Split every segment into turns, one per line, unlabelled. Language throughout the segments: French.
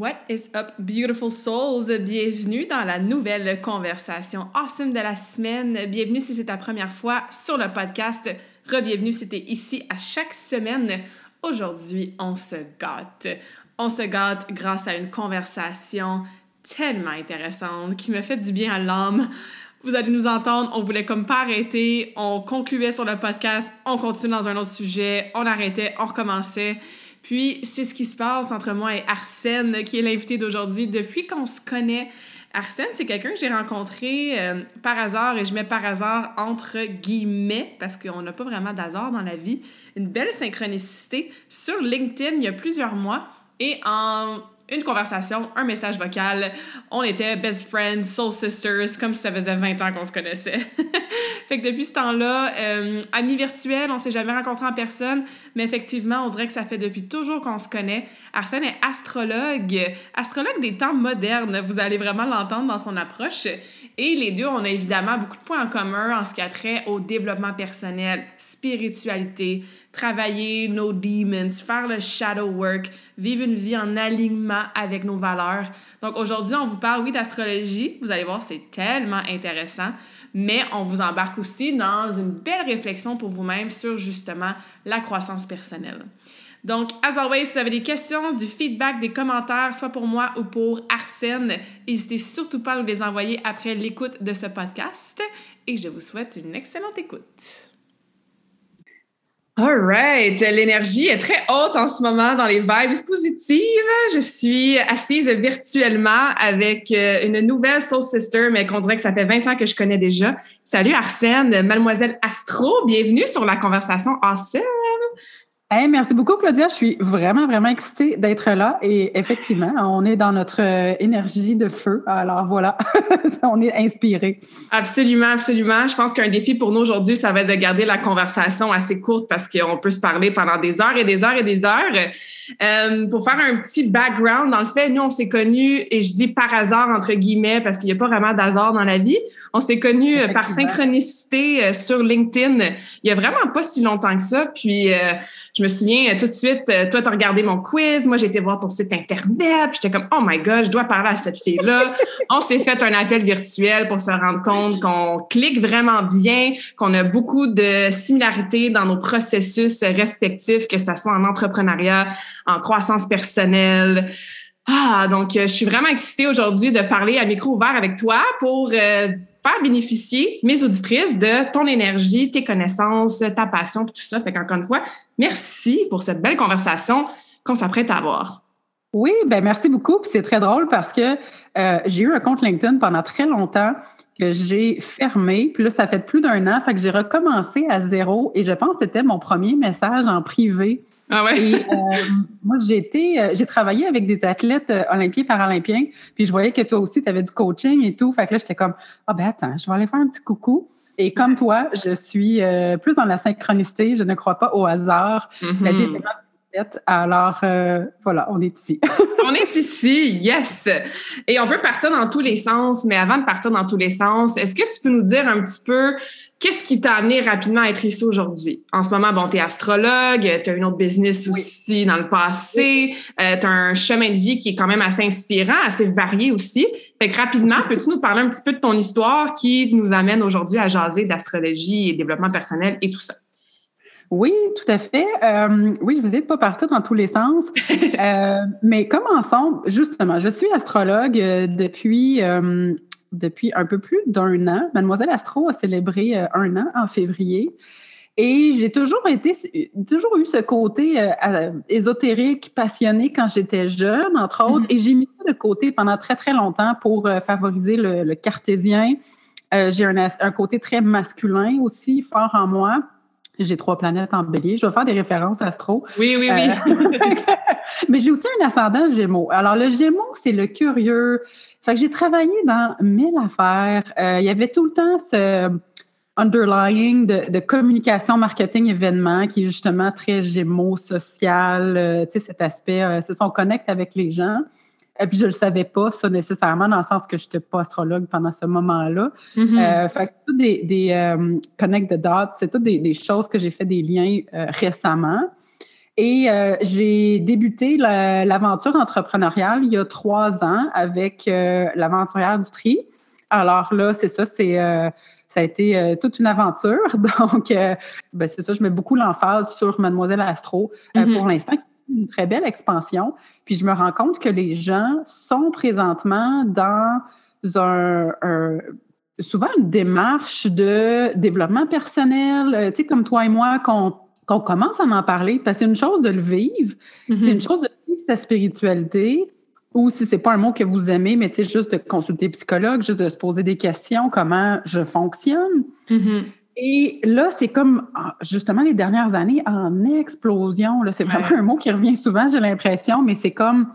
What is up, beautiful souls? Bienvenue dans la nouvelle conversation awesome de la semaine. Bienvenue si c'est ta première fois sur le podcast. Re-bienvenue si t'es ici à chaque semaine. Aujourd'hui, on se gâte. On se gâte grâce à une conversation tellement intéressante qui me fait du bien à l'âme. Vous allez nous entendre, on voulait comme pas arrêter, on concluait sur le podcast, on continuait dans un autre sujet, on arrêtait, on recommençait. Puis c'est ce qui se passe entre moi et Arsène, qui est l'invité d'aujourd'hui. Depuis qu'on se connaît, Arsène, c'est quelqu'un que j'ai rencontré euh, par hasard, et je mets par hasard entre guillemets, parce qu'on n'a pas vraiment d'hasard dans la vie, une belle synchronicité sur LinkedIn il y a plusieurs mois. Et en une conversation, un message vocal, on était best friends, soul sisters, comme si ça faisait 20 ans qu'on se connaissait. fait que depuis ce temps-là, euh, amis virtuels, on s'est jamais rencontrés en personne, mais effectivement, on dirait que ça fait depuis toujours qu'on se connaît. Arsène est astrologue, astrologue des temps modernes, vous allez vraiment l'entendre dans son approche. Et les deux, on a évidemment beaucoup de points en commun en ce qui a trait au développement personnel, spiritualité, travailler nos demons, faire le shadow work, vivre une vie en alignement avec nos valeurs. Donc aujourd'hui, on vous parle, oui, d'astrologie. Vous allez voir, c'est tellement intéressant. Mais on vous embarque aussi dans une belle réflexion pour vous-même sur justement la croissance personnelle. Donc, as always, si vous avez des questions, du feedback, des commentaires, soit pour moi ou pour Arsène, n'hésitez surtout pas à nous les envoyer après l'écoute de ce podcast. Et je vous souhaite une excellente écoute. All right. L'énergie est très haute en ce moment dans les vibes positives. Je suis assise virtuellement avec euh, une nouvelle Soul Sister, mais qu'on dirait que ça fait 20 ans que je connais déjà. Salut Arsène, mademoiselle Astro. Bienvenue sur la conversation Awesome
merci beaucoup, Claudia. Je suis vraiment, vraiment excitée d'être là. Et effectivement, on est dans notre euh, énergie de feu. Alors voilà, on est inspiré.
Absolument, absolument. Je pense qu'un défi pour nous aujourd'hui, ça va être de garder la conversation assez courte parce qu'on peut se parler pendant des heures et des heures et des heures. Euh, pour faire un petit background, dans le fait, nous, on s'est connus, et je dis par hasard, entre guillemets, parce qu'il n'y a pas vraiment d'hasard dans la vie. On s'est connus euh, par synchronicité sur LinkedIn il y a vraiment pas si longtemps que ça. Puis, je me souviens euh, tout de suite, euh, toi, tu as regardé mon quiz, moi, j'ai été voir ton site Internet, j'étais comme, oh my God, je dois parler à cette fille-là. On s'est fait un appel virtuel pour se rendre compte qu'on clique vraiment bien, qu'on a beaucoup de similarités dans nos processus respectifs, que ce soit en entrepreneuriat, en croissance personnelle. Ah, donc, euh, je suis vraiment excitée aujourd'hui de parler à micro ouvert avec toi pour faire bénéficier mes auditrices de ton énergie, tes connaissances, ta passion, tout ça. Fait qu'encore une fois, merci pour cette belle conversation qu'on s'apprête à avoir.
Oui, ben merci beaucoup. c'est très drôle parce que euh, j'ai eu un compte LinkedIn pendant très longtemps que j'ai fermé. Puis là, ça fait plus d'un an. Fait que j'ai recommencé à zéro. Et je pense que c'était mon premier message en privé
ah ouais?
Et, euh, moi, j'ai été, euh, j'ai travaillé avec des athlètes euh, olympiens, paralympiens, puis je voyais que toi aussi, tu avais du coaching et tout. Fait que là, j'étais comme, ah ben attends, je vais aller faire un petit coucou. Et comme toi, je suis plus dans la synchronicité, je ne crois pas au hasard. La vie est mm-hmm. Alors, euh, voilà, on est ici.
on est ici, yes. Et on peut partir dans tous les sens, mais avant de partir dans tous les sens, est-ce que tu peux nous dire un petit peu qu'est-ce qui t'a amené rapidement à être ici aujourd'hui? En ce moment, bon, tu es astrologue, tu as une autre business aussi dans le passé, euh, tu as un chemin de vie qui est quand même assez inspirant, assez varié aussi. Fait que rapidement, peux-tu nous parler un petit peu de ton histoire qui nous amène aujourd'hui à jaser d'astrologie et développement personnel et tout ça?
Oui, tout à fait. Euh, oui, je vous ai pas partir dans tous les sens. euh, mais commençons, justement, je suis astrologue euh, depuis, euh, depuis un peu plus d'un an. Mademoiselle Astro a célébré un an en février. Et j'ai toujours été, toujours eu ce côté euh, ésotérique, passionné quand j'étais jeune, entre autres. Mm-hmm. Et j'ai mis ça de côté pendant très, très longtemps pour euh, favoriser le, cartésien. Euh, j'ai un, un, côté très masculin aussi, fort en moi. J'ai trois planètes en bélier. Je vais faire des références astro.
Oui, oui, oui.
mais j'ai aussi un ascendant gémeaux. Alors, le gémeaux, c'est le curieux. Fait que j'ai travaillé dans mille affaires. il y avait tout le temps ce underlying de, communication, marketing, événement, qui est justement très gémeaux, social, euh, tu sais, cet aspect, euh, c'est son connecte avec les gens. Et puis, je ne le savais pas, ça, nécessairement, dans le sens que je n'étais pas astrologue pendant ce moment-là. Euh, fait que tout des, des connect the dots, c'est toutes des, choses que j'ai fait des liens récemment. Et j'ai débuté l'aventure entrepreneuriale il y a trois ans avec l'aventurière du tri. Alors là, c'est ça, c'est ça a été euh, toute une aventure. Donc, euh, ben, c'est ça, je mets beaucoup l'emphase sur Mademoiselle Astro euh, mm-hmm. pour l'instant, une très belle expansion. Puis je me rends compte que les gens sont présentement dans un, souvent une démarche de développement personnel, tu sais, comme toi et moi, qu'on commence à en parler, parce que c'est une chose de le vivre, c'est mm-hmm. une chose de vivre sa spiritualité, ou si c'est pas un mot que vous aimez, mais tu sais, juste de consulter psychologue, juste de se poser des questions, comment je fonctionne. Mm-hmm. Et là, c'est comme ah, justement les dernières années en explosion. Là, c'est vraiment un mot qui revient souvent, j'ai l'impression, mais c'est comme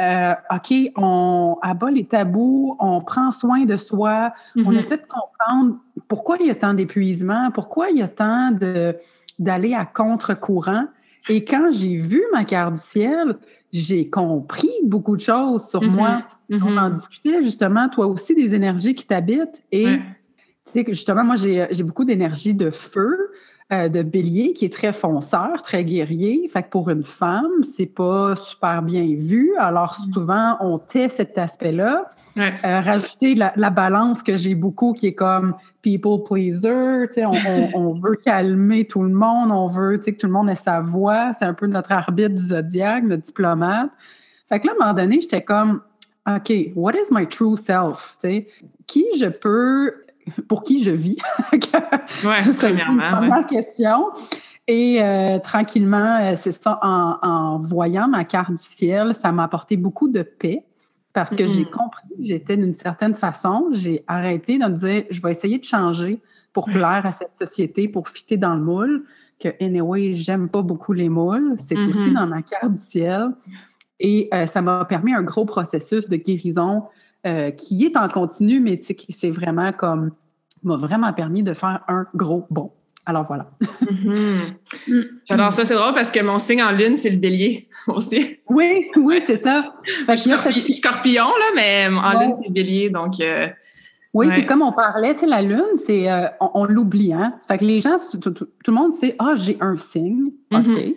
euh, OK, on abat les tabous, on prend soin de soi, on mm-hmm. essaie de comprendre pourquoi il y a tant d'épuisement, pourquoi il y a tant de d'aller à contre-courant. Et quand j'ai vu ma carte du ciel, j'ai compris beaucoup de choses sur mm-hmm. moi. On mm-hmm. en discutait justement, toi aussi, des énergies qui t'habitent. Et tu sais que justement, moi, j'ai beaucoup d'énergie de feu. Euh, de bélier qui est très fonceur, très guerrier. Fait que pour une femme, c'est pas super bien vu. Alors mm. souvent, on tait cet aspect-là. Euh, rajouter la, balance que j'ai beaucoup qui est comme people pleaser. On, on, on, veut calmer tout le monde, on veut que tout le monde ait sa voix. C'est un peu notre arbitre du zodiaque, notre diplomate. Fait que là, à un moment donné, j'étais comme OK, what is my true self? Qui je peux pour qui je vis.
oui, premièrement.
C'est question. Et euh, tranquillement, euh, c'est ça, en, voyant ma carte du ciel, ça m'a apporté beaucoup de paix parce que j'ai mm-hmm. compris que j'étais d'une certaine façon. J'ai arrêté de me dire, je vais essayer de changer pour plaire à cette société, pour fitter dans le moule, que, anyway, j'aime pas beaucoup les moules. C'est mm-hmm. aussi dans ma carte du ciel. Et euh, ça m'a permis un gros processus de guérison euh, qui est en continu, mais qui c'est vraiment comme m'a vraiment permis de faire un gros bond. Alors voilà.
Mm-hmm. J'adore ça. C'est drôle parce que mon signe en lune, c'est le bélier aussi.
Oui, oui, c'est ça.
je suis scorpion, là, mais en lune, c'est le bélier. Donc. Euh,
oui, puis comme on parlait, la lune, c'est euh, on, l'oublie, hein. fait que les gens, tout, le monde sait, ah, j'ai un signe. Mm-hmm.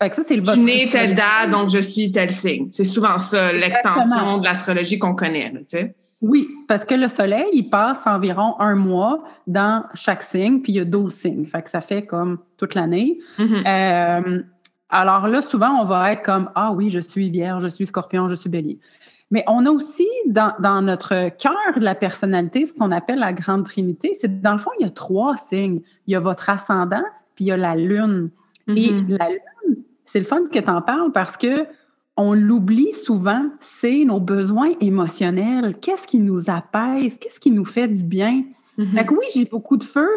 Fait que ça, c'est le
Je suis née telle date, donc je suis tel signe. C'est souvent ça, l'extension de l'astrologie qu'on connaît, tu sais.
Oui, parce que le soleil, il passe environ un mois dans chaque signe, puis il y a 12 signes. Fait que ça fait comme toute l'année. Mm-hmm. Euh, alors là, souvent, on va être comme Ah oui, je suis vierge, je suis scorpion, je suis bélier. Mais on a aussi dans, dans notre cœur de la personnalité ce qu'on appelle la grande trinité. C'est dans le fond, il y a trois signes. Il y a votre ascendant, puis il y a la lune. Et mm-hmm. la lune, c'est le fun que tu en parles parce que on l'oublie souvent, c'est nos besoins émotionnels. Qu'est-ce qui nous apaise? Qu'est-ce qui nous fait du bien? Mm-hmm. Fait que oui, j'ai beaucoup de feu,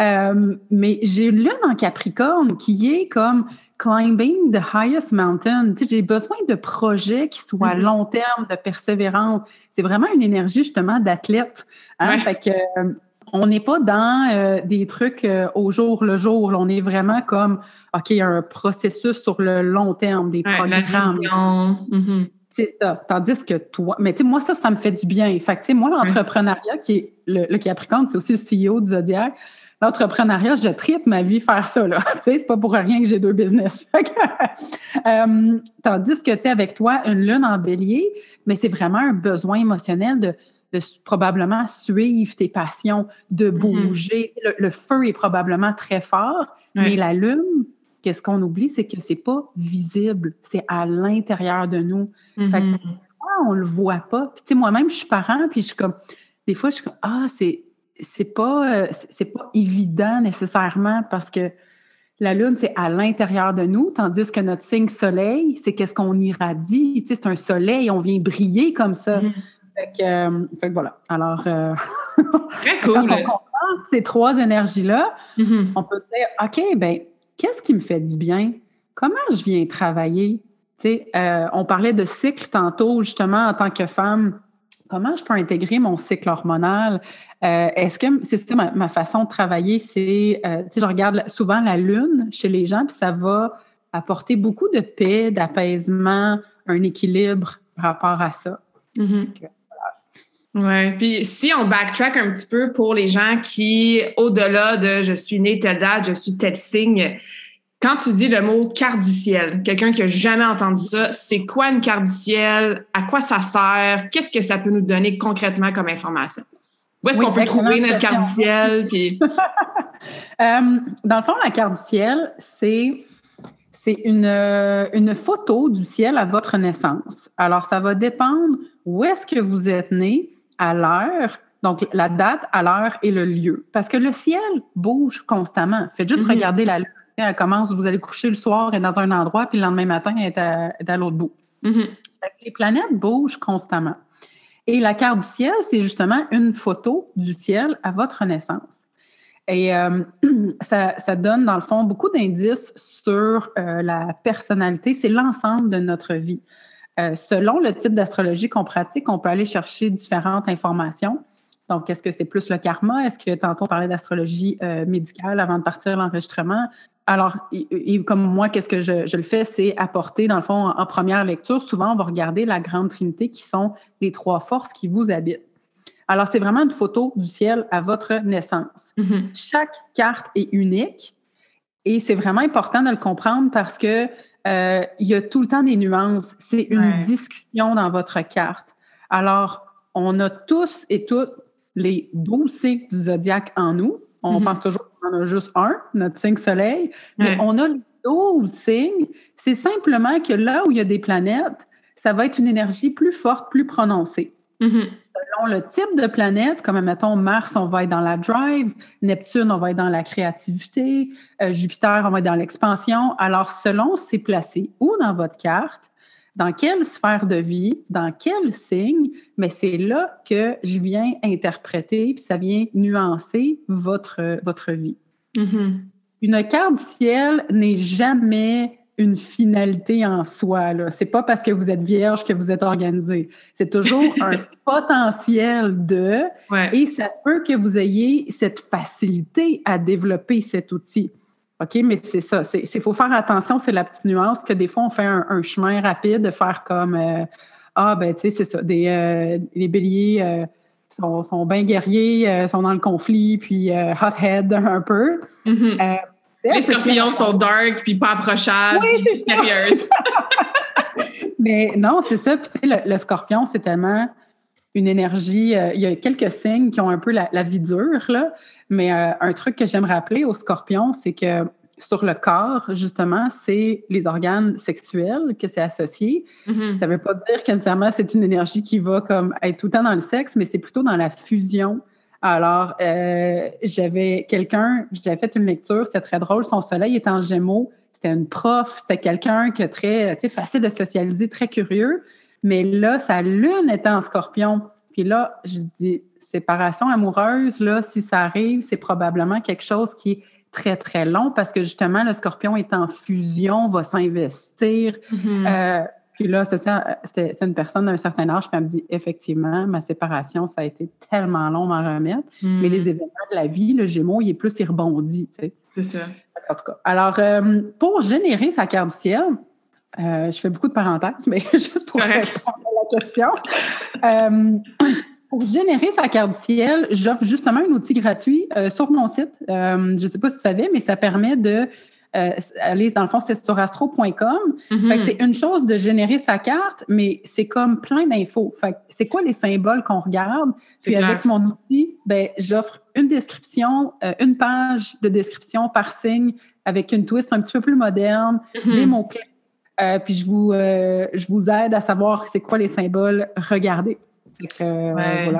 euh, mais j'ai une lune en Capricorne qui est comme climbing the highest mountain. J'ai besoin de projets qui soient mm-hmm. long terme, de persévérance. C'est vraiment une énergie justement d'athlète. Hein? Fait que euh, on n'est pas dans euh, des trucs au jour le jour. on est vraiment comme, OK, il y a un processus sur le long terme, des programmes. C'est ça. Tandis que toi, mais tu sais, moi, ça, ça me fait du bien. Fait que, moi, l'entrepreneuriat, qui est le, Capricorne, c'est aussi le CEO du Zodiac. L'entrepreneuriat, je tripe ma vie faire ça, là. tu sais, c'est pas pour rien que j'ai deux business. Euh, tandis que, tu sais, avec toi, une lune en bélier, mais c'est vraiment un besoin émotionnel de de probablement suivre tes passions, de mm-hmm. bouger. le, feu est probablement très fort, mais la lune, qu'est-ce qu'on oublie, c'est que c'est pas visible, c'est à l'intérieur de nous. Fait que, mm-hmm. on le voit pas. Puis tu sais, moi-même, je suis parent, puis je suis comme, des fois, je suis comme, ah, c'est c'est pas, euh, c'est pas évident nécessairement parce que la lune, c'est à l'intérieur de nous, tandis que notre signe soleil, c'est qu'est-ce qu'on irradie. Tu sais, c'est un soleil, on vient briller comme ça. Fait, que, euh, fait, que, voilà. Alors, euh,
Très cool.
quand on comprend ces trois énergies-là,
mm-hmm.
on peut dire, OK, ben qu'est-ce qui me fait du bien? Comment je viens travailler? Euh, on parlait de cycle tantôt, justement, en tant que femme. Comment je peux intégrer mon cycle hormonal? Euh, est-ce que c'est ça ma, façon de travailler? C'est, euh, je regarde souvent la lune chez les gens, puis ça va apporter beaucoup de paix, d'apaisement, un équilibre par rapport à ça.
Mm-hmm. Oui, puis si on backtrack un petit peu pour les gens qui, au-delà de je suis né telle date, je suis tel signe, quand tu dis le mot carte du ciel, quelqu'un qui a jamais entendu ça, c'est quoi une carte du ciel? À quoi ça sert? Qu'est-ce que ça peut nous donner concrètement comme information? Où est-ce qu'on peut trouver notre carte du ciel? Puis...
Euh, dans le fond, la carte du ciel, c'est c'est une, une photo du ciel à votre naissance. Alors, ça va dépendre où est-ce que vous êtes né, à l'heure, donc la date, à l'heure et le lieu. Parce que le ciel bouge constamment. Faites juste mm-hmm. regarder la lune elle commence, vous allez coucher le soir, elle est dans un endroit, puis le lendemain matin, elle est à, l'autre bout.
Mm-hmm.
Les planètes bougent constamment. Et la carte du ciel, c'est justement une photo du ciel à votre naissance. Et euh, ça, donne, dans le fond, beaucoup d'indices sur euh, la personnalité. C'est l'ensemble de notre vie. Euh, selon le type d'astrologie qu'on pratique, on peut aller chercher différentes informations. Donc, est-ce que c'est plus le karma? Est-ce que tantôt on parlait d'astrologie médicale avant de partir l'enregistrement? Alors, et, comme moi, qu'est-ce que je, le fais, c'est apporter, dans le fond, en, première lecture, souvent, on va regarder la grande trinité qui sont les trois forces qui vous habitent. Alors, c'est vraiment une photo du ciel à votre naissance.
Mm-hmm.
Chaque carte est unique et c'est vraiment important de le comprendre parce que euh, il y a tout le temps des nuances. C'est une discussion dans votre carte. Alors, on a tous et toutes les douze du zodiaque en nous. On mm-hmm. pense toujours qu'on en a juste un, notre signe soleil, mais on a les 12 signes. C'est simplement que là où il y a des planètes, ça va être une énergie plus forte, plus prononcée.
Mm-hmm.
Selon le type de planète, comme mettons Mars, on va être dans la drive, Neptune, on va être dans la créativité, euh, Jupiter, on va être dans l'expansion. Alors, selon c'est placé où dans votre carte, dans quelle sphère de vie, dans quel signe, mais c'est là que je viens interpréter, puis ça vient nuancer votre, votre vie.
Mm-hmm.
Une carte du ciel n'est jamais une finalité en soi. Ce n'est pas parce que vous êtes vierge que vous êtes organisé. C'est toujours un potentiel de, et ça se peut que vous ayez cette facilité à développer cet outil. OK, mais c'est ça. Il faut faire attention, c'est la petite nuance que des fois, on fait un, chemin rapide de faire comme euh, Ah, ben, tu sais, c'est ça. Des, euh, les béliers euh, sont, sont bien guerriers, sont dans le conflit, puis hot-head un peu.
Mm-hmm. Les scorpions sont dark, puis pas approchables, oui, puis sérieuses.
mais non, c'est ça. Puis, tu sais, le, scorpion, c'est tellement une énergie. il y a quelques signes qui ont un peu la, la vie dure, là. Mais euh, un truc que j'aime rappeler aux scorpions, c'est que sur le corps, justement, c'est les organes sexuels que c'est associé.
Mm-hmm.
Ça ne veut pas dire que nécessairement c'est une énergie qui va comme être tout le temps dans le sexe, mais c'est plutôt dans la fusion. Alors, euh, j'avais quelqu'un, j'avais fait une lecture, c'était très drôle. Son soleil est en gémeaux. C'était une prof, c'était quelqu'un qui est très, tu sais, facile de socialiser, très curieux. Mais là, sa lune était en scorpion. Puis là, je dis, séparation amoureuse, là, si ça arrive, c'est probablement quelque chose qui est très, très long parce que justement, le scorpion est en fusion, va s'investir.
Mm-hmm.
Euh, puis là, c'est ça, une personne d'un certain âge qui elle me dit effectivement, ma séparation, ça a été tellement long d'en remettre.
Mm.
Mais les événements de la vie, le Gémeaux, il est plus, il rebondit. Tu sais.
C'est ça.
En tout cas. Alors, euh, pour générer sa carte du ciel, euh, je fais beaucoup de parenthèses, mais juste pour répondre à la question. Pour générer sa carte du ciel, j'offre justement un outil gratuit euh, sur mon site. Euh, je ne sais pas si tu savais, mais ça permet de euh, aller, dans le fond, c'est sur astro.com.
Mm-hmm.
C'est une chose de générer sa carte, mais c'est comme plein d'infos. C'est quoi les symboles qu'on regarde? Puis avec mon outil, ben, j'offre une description, une page de description par signe avec une twist un petit peu plus moderne,
mm-hmm.
des mots-clés. puis je vous, je vous aide à savoir c'est quoi les symboles. Regardez.
Euh,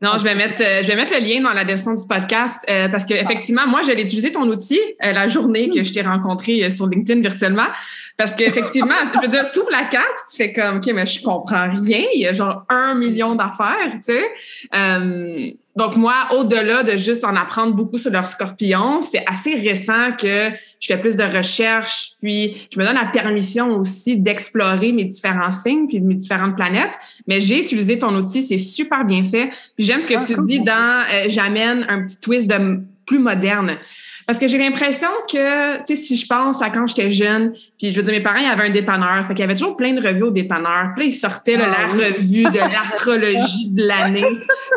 Non, je vais mettre, euh, je vais mettre le lien dans la description du podcast euh, parce qu'effectivement, moi, je l'ai utilisé ton outil euh, la journée que je t'ai rencontré sur LinkedIn virtuellement. Parce qu'effectivement, je veux dire, tout la carte, tu fais comme, OK, mais je comprends rien. Il y a genre un million d'affaires, tu sais. Donc, moi, au-delà de juste en apprendre beaucoup sur leur scorpion, c'est assez récent que je fais plus de recherches, puis je me donne la permission aussi d'explorer mes différents signes, puis mes différentes planètes. Mais j'ai utilisé ton outil, c'est super bien fait. Puis j'aime ce que ah, tu dis dans euh, J'amène un petit twist de plus moderne. Parce que j'ai l'impression que, tu sais, si je pense à quand j'étais jeune, puis je veux dire, mes parents, il y avait un dépanneur, fait qu'il y avait toujours plein de revues au dépanneur. Puis là, ils sortaient la ah revue de l'astrologie de l'année.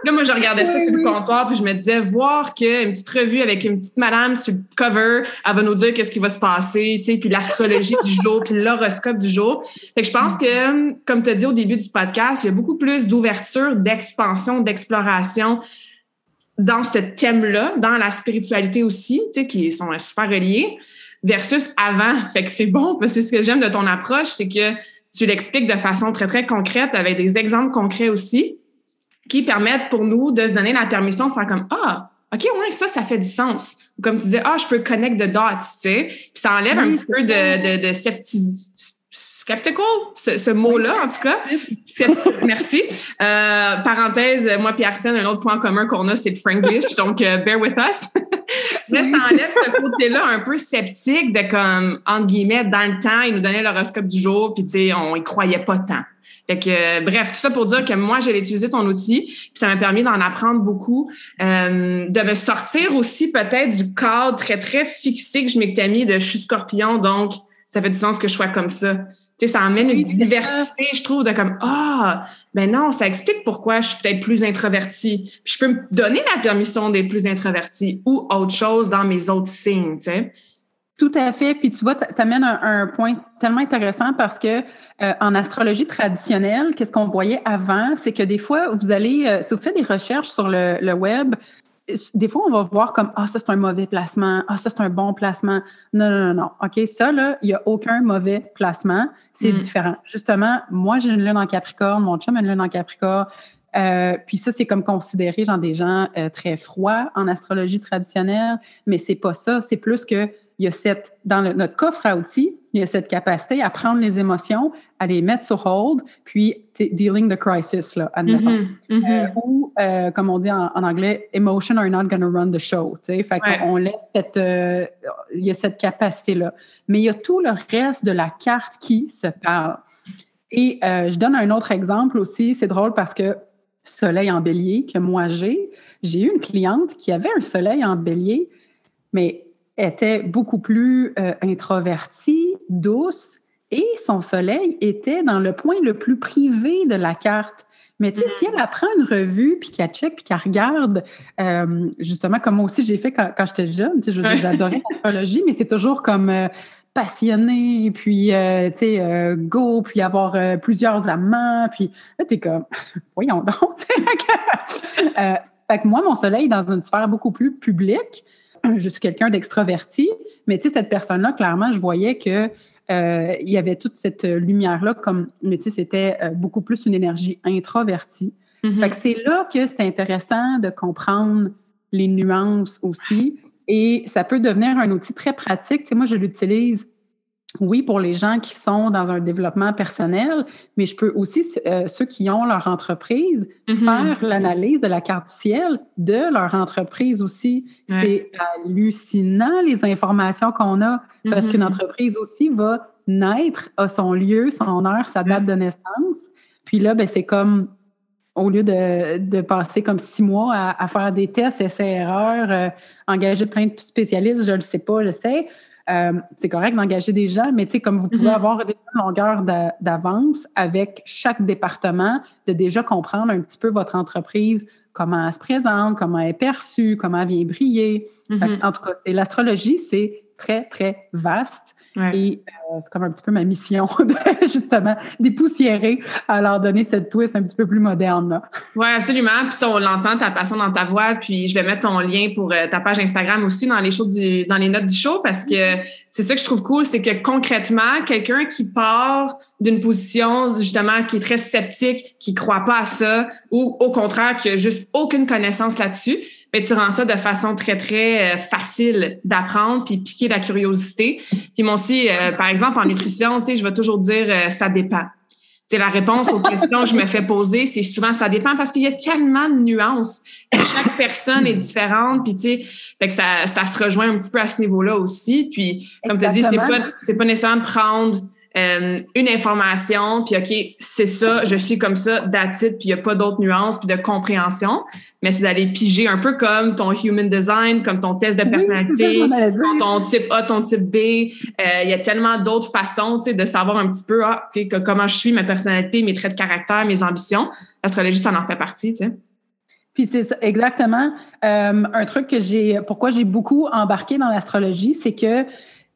Là, moi, je regardais ça sur le comptoir, puis je me disais, voir qu'une petite revue avec une petite madame sur le cover, elle va nous dire qu'est-ce qui va se passer, tu sais, puis l'astrologie du jour, puis l'horoscope du jour. Fait que je pense que, comme tu as dit au début du podcast, il y a beaucoup plus d'ouverture, d'expansion, d'exploration dans ce thème-là, dans la spiritualité aussi, tu sais, qui sont super reliés, versus avant. Fait que c'est bon, parce que ce que j'aime de ton approche, c'est que tu l'expliques de façon très, très concrète, avec des exemples concrets aussi, qui permettent pour nous de se donner la permission de faire comme Ah, OK, ouais, ça, ça fait du sens. Comme tu disais, ah, je peux connect the dots, tu sais. ça enlève un petit peu de, de, de skeptical, ce, mot-là, en tout cas. Merci. Euh, parenthèse, moi et Arsène, un autre point commun qu'on a, c'est le Franglish, donc euh, bear with us. Mais ça enlève ce côté-là un peu sceptique de comme, entre guillemets, dans le temps, ils nous donnaient l'horoscope du jour, puis tu sais, on y croyait pas tant. Fait que, euh, bref, tout ça pour dire que moi, j'ai utilisé ton outil, puis ça m'a permis d'en apprendre beaucoup, de me sortir aussi peut-être du cadre très, très fixé que je m'étais mis de je suis scorpion, donc ça fait du sens que je sois comme ça ça amène une diversité, je trouve, de comme Ah, ben non, ça explique pourquoi je suis peut-être plus introvertie. Puis je peux me donner la permission d'être plus introvertie ou autre chose dans mes autres signes, tu sais.
Tout à fait. Puis tu vois, tu amènes un, point tellement intéressant parce que euh, en astrologie traditionnelle, qu'est-ce qu'on voyait avant, c'est que des fois, vous allez, euh, si vous faites des recherches sur le, le web, des fois, on va voir comme Ah, ça, c'est un mauvais placement. Ah, ça, c'est un bon placement. Non, non, non, non. OK, ça, là, il n'y a aucun mauvais placement. C'est hmm. différent. Justement, moi, j'ai une lune en Capricorne, mon chum a une lune en Capricorne. Euh, puis ça, c'est comme considéré genre des gens euh, très froids en astrologie traditionnelle, mais c'est pas ça. C'est plus que il y a cette, dans notre coffre à outils, il y a cette capacité à prendre les émotions, à les mettre sur hold, puis dealing the crisis, là, admettons. Mm-hmm, mm-hmm. Euh, ou, euh, comme on dit en, anglais, emotion are not going to run the show. Fait qu'on laisse cette, euh, il y a cette capacité-là. Mais il y a tout le reste de la carte qui se parle. Et je donne un autre exemple aussi. C'est drôle parce que soleil en bélier que moi j'ai, j'ai eu une cliente qui avait un soleil en bélier, mais était beaucoup plus introvertie, douce, et son soleil était dans le point le plus privé de la carte. Mais tu sais, si elle apprend une revue, puis qu'elle check, puis qu'elle regarde, euh, justement, comme moi aussi j'ai fait quand, j'étais jeune, tu sais, j'adorais l'astrologie, mais c'est toujours comme euh, passionné, puis, tu sais, go, puis avoir plusieurs amants, puis là, t'es comme, voyons donc, fait que moi, mon soleil dans une sphère beaucoup plus publique, je suis quelqu'un d'extraverti, mais tu sais, cette personne-là, clairement, je voyais que euh, il y avait toute cette lumière-là, comme, mais tu sais, c'était euh, beaucoup plus une énergie introvertie. Mm-hmm. Fait que c'est là que c'est intéressant de comprendre les nuances aussi. Et ça peut devenir un outil très pratique. Tu sais, moi, je l'utilise oui, pour les gens qui sont dans un développement personnel, mais je peux aussi, euh, ceux qui ont leur entreprise, mm-hmm. faire l'analyse de la carte du ciel de leur entreprise aussi. C'est hallucinant les informations qu'on a, parce qu'une mm-hmm. entreprise aussi va naître à son lieu, son heure, sa date de naissance. Puis là, ben, c'est comme au lieu de, passer comme six mois à, faire des tests, essais-erreurs, euh, engager plein de spécialistes, je ne le sais pas, je sais. Euh, c'est correct d'engager des gens, mais tu sais, comme vous pouvez mm-hmm. avoir des longueurs d'avance avec chaque département, de déjà comprendre un petit peu votre entreprise, comment elle se présente, comment elle est perçue, comment elle vient briller. Mm-hmm. en tout cas, l'astrologie, c'est très, très vaste. Et euh, c'est comme un petit peu ma mission, de, justement, dépoussiérer à leur donner cette twist un petit peu plus moderne.
Oui, absolument. Puis on l'entend, ta passion dans ta voix. Puis je vais mettre ton lien pour euh, ta page Instagram aussi dans les, shows du, dans les notes du show parce que c'est ça que je trouve cool, c'est que concrètement, quelqu'un qui part d'une position justement qui est très sceptique, qui croit pas à ça, ou au contraire qui a juste aucune connaissance là-dessus, mais tu rends ça de façon très, très euh, facile d'apprendre puis piquer la curiosité. Puis moi aussi, euh, par exemple, en nutrition, tu sais, je vais toujours dire euh, ça dépend. C'est la réponse aux questions que je me fais poser, c'est souvent ça dépend parce qu'il y a tellement de nuances. Chaque personne est différente, puis tu sais, fait que ça, ça se rejoint un petit peu à ce niveau-là aussi. Puis comme tu as dit, c'est pas c'est pas nécessairement de prendre euh, une information, puis OK, c'est ça, je suis comme ça, d'attitude, puis il n'y a pas d'autres nuances, puis de compréhension, mais c'est d'aller piger un peu comme ton human design, comme ton test de personnalité, ton type A, ton type B. Euh, il y a tellement d'autres façons, tu sais, de savoir un petit peu ah, que, comment je suis, ma personnalité, mes traits de caractère, mes ambitions. L'astrologie, ça en fait partie, tu sais.
Puis c'est exactement euh, un truc que j'ai, pourquoi j'ai beaucoup embarqué dans l'astrologie, c'est que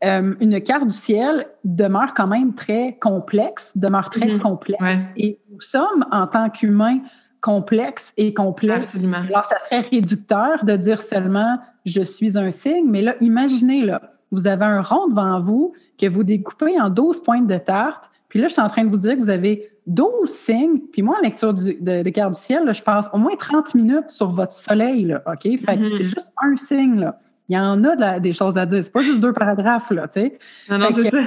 euh, une carte du ciel demeure quand même très complexe, demeure très mhm. complexe. Et nous sommes, en tant qu'humains, complexes et complexes. Alors, ça serait réducteur de dire seulement je suis un signe, mais là, imaginez, là, vous avez un rond devant vous que vous découpez en 12 pointes de tarte. Puis là, je suis en train de vous dire que vous avez 12 signes. Puis moi, en lecture de, de carte du ciel, je passe au moins 30 minutes sur votre soleil. Là, OK? Fait mhm. juste un signe. Là. Il y en a des choses à dire. C'est pas juste deux paragraphes, là, tu sais.
Non, non, c'est ça.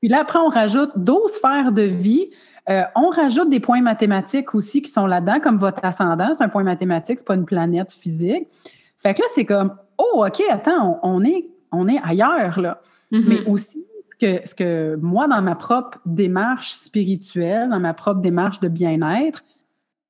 Puis là, après, on rajoute 12 sphères de vie. Euh, on rajoute des points mathématiques aussi qui sont là-dedans, comme votre ascendant. C'est un point mathématique, c'est pas une planète physique. Fait que là, c'est comme, oh, OK, attends, on, est, on est ailleurs, là. Mm-hmm. Mais aussi, que, ce que moi, dans ma propre démarche spirituelle, dans ma propre démarche de bien-être,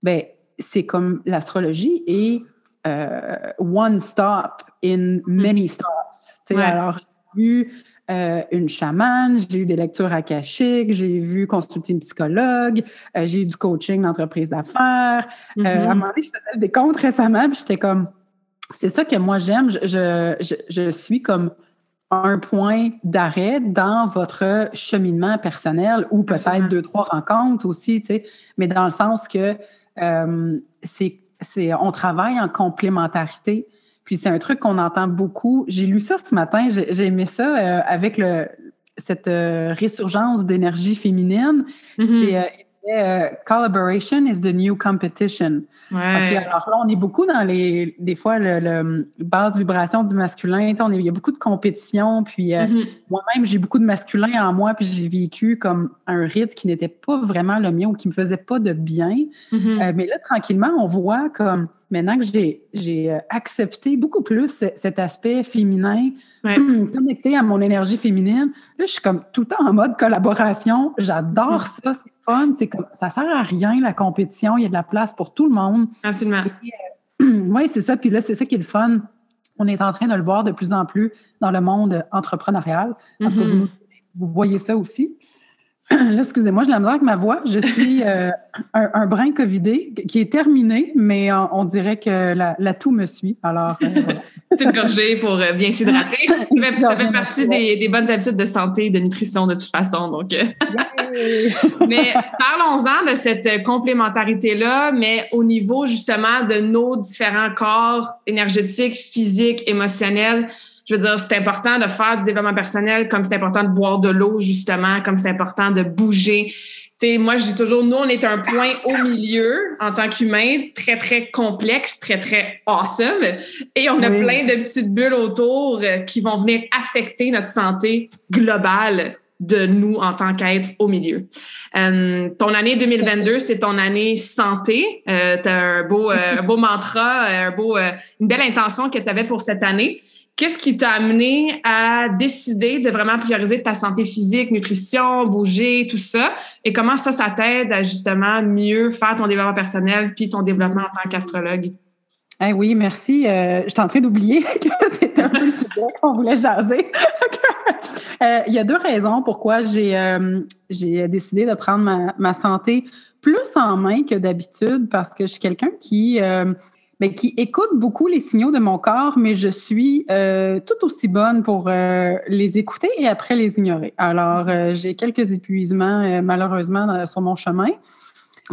ben, c'est comme l'astrologie et euh, one stop in many stops. Alors, j'ai vu euh, une chamane, j'ai eu des lectures akashiques, j'ai vu consulter une psychologue, euh, j'ai eu du coaching d'entreprise d'affaires. à un mm-hmm. moment donné, je faisais des comptes récemment, puis j'étais comme, c'est ça que moi j'aime. Je, je, je, suis comme un point d'arrêt dans votre cheminement personnel ou peut-être deux, trois rencontres aussi, tu sais, mais dans le sens que c'est on travaille en complémentarité. Puis c'est un truc qu'on entend beaucoup. J'ai lu ça ce matin, j'ai aimé ça euh, avec le, cette euh, résurgence d'énergie féminine. Mm-hmm. C'est euh, Collaboration is the new competition. Alors là, on est beaucoup dans les, des fois, le, le basse vibration du masculin. On il y a beaucoup de compétition. Puis euh, mm-hmm. moi-même, j'ai beaucoup de masculin en moi. Puis j'ai vécu comme un rythme qui n'était pas vraiment le mien ou qui me faisait pas de bien. Mm-hmm. Euh, mais là, tranquillement, on voit comme maintenant que j'ai euh, accepté beaucoup plus cet aspect féminin, connecté à mon énergie féminine, là, je suis comme tout le temps en mode collaboration. J'adore ça, c'est fun. C'est comme ça sert à rien la compétition. Il y a de la place pour tout le monde.
Absolument.
Euh, oui, c'est ça. Puis là, c'est ça qui est le fun. On est en train de le voir de plus en plus dans le monde entrepreneurial. Mm-hmm. vous voyez ça aussi. Là, excusez-moi, je la avec ma voix. Je suis euh, un, brin covidé qui est terminé, mais on, dirait que la, toux me suit. Alors,
euh, Petite gorgée pour euh, bien s'hydrater. Ça fait partie des, bonnes habitudes de santé et de nutrition de toute façon. Donc, mais parlons-en de cette complémentarité-là, mais au niveau justement de nos différents corps énergétiques, physiques, émotionnels je veux dire, c'est important de faire du développement personnel, comme c'est important de boire de l'eau, justement, comme c'est important de bouger. Tu sais, moi, je dis toujours, nous, on est un point au milieu en tant qu'humain, très, très complexe, très, très awesome. Et on a plein de petites bulles autour euh, qui vont venir affecter notre santé globale de nous en tant qu'être au milieu. Euh, ton année 2022, c'est ton année santé. Euh, tu as un beau, euh, un beau mantra, un beau, une belle intention que tu avais pour cette année. Qu'est-ce qui t'a amené à décider de vraiment prioriser ta santé physique, nutrition, bouger, tout ça? Et comment ça, ça t'aide à justement mieux faire ton développement personnel puis ton développement en tant qu'astrologue?
Eh oui, merci. Euh, je suis en train d'oublier que c'était un peu le sujet qu'on voulait jaser. Euh, il y a deux raisons pourquoi j'ai euh, décidé de prendre ma, ma, santé plus en main que d'habitude parce que je suis quelqu'un qui ben, qui écoute beaucoup les signaux de mon corps, mais je suis euh, tout aussi bonne pour euh, les écouter et après les ignorer. Alors, euh, j'ai quelques épuisements, malheureusement, sur mon chemin.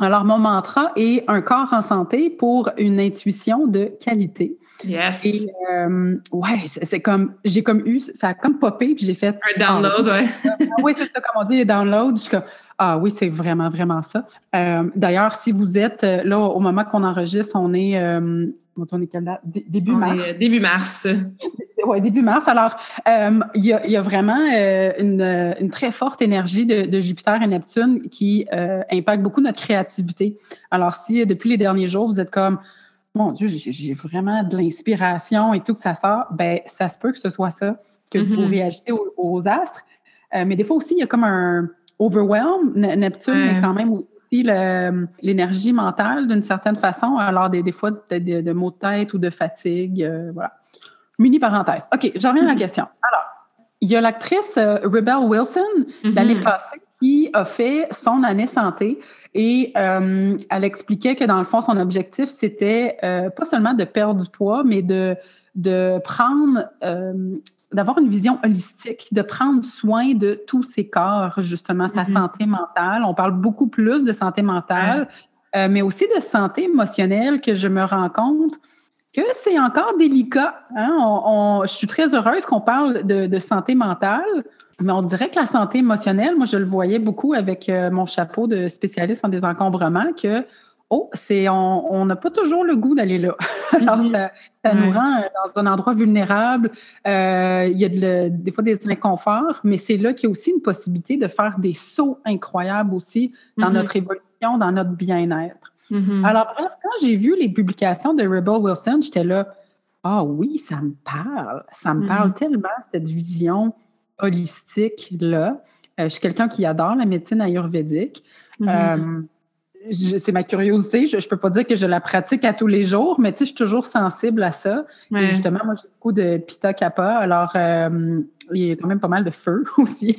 Alors, mon mantra est un corps en santé pour une intuition de qualité.
Yes.
Et ouais, c'est comme, j'ai comme eu, ça a comme popé, puis j'ai fait.
Un download, ouais.
oui, c'est ça, comme on dit, les downloads. Je suis comme, ah oui, c'est vraiment, vraiment ça. Euh, d'ailleurs, si vous êtes euh, là, au moment qu'on enregistre, on est, euh, on est date? début mars.
début mars.
oui, début mars. Alors, il y, a, vraiment une, très forte énergie de, Jupiter et Neptune qui impacte beaucoup notre créativité. Alors, si depuis les derniers jours, vous êtes comme, mon Dieu, j'ai vraiment de l'inspiration et tout que ça sort, ben ça se peut que ce soit ça, que vous mm-hmm. réagissez aux astres. mais des fois aussi, il y a comme un overwhelm. Neptune est quand même aussi l'énergie mentale d'une certaine façon. Alors, des, des fois, de, de, de, maux de tête ou de fatigue. Euh, voilà. Mini parenthèse. OK, je reviens à la mm-hmm. question. Alors, il y a l'actrice euh, Rebel Wilson mm-hmm. l'année passée qui a fait son année santé et euh, elle expliquait que dans le fond, son objectif, c'était pas seulement de perdre du poids, mais de, de prendre d'avoir une vision holistique, de prendre soin de tous ses corps, justement, sa mm-hmm. santé mentale. On parle beaucoup plus de santé mentale, euh, mais aussi de santé émotionnelle que je me rends compte que c'est encore délicat. Hein. je suis très heureuse qu'on parle de, santé mentale, mais on dirait que la santé émotionnelle, moi, je le voyais beaucoup avec euh, mon chapeau de spécialiste en désencombrement, que oh, c'est on n'a pas toujours le goût d'aller là. Alors, mhm. ça, nous rend euh, dans un endroit vulnérable. Euh, il y a des fois des inconforts, mais c'est là qu'il y a aussi une possibilité de faire des sauts incroyables aussi dans mhm. notre évolution, dans notre bien-être. Mhm. Alors, quand j'ai vu les publications de Rebel Wilson, j'étais là, ah oui, ça me parle. Ça me parle tellement, cette vision holistique-là. Euh, je suis quelqu'un qui adore la médecine ayurvédique c'est ma curiosité. Je ne peux pas dire que je la pratique à tous les jours, mais tu sais, je suis toujours sensible à ça. Et justement, moi, j'ai beaucoup de Pita Kappa. Alors, euh, il y a quand même pas mal de feu aussi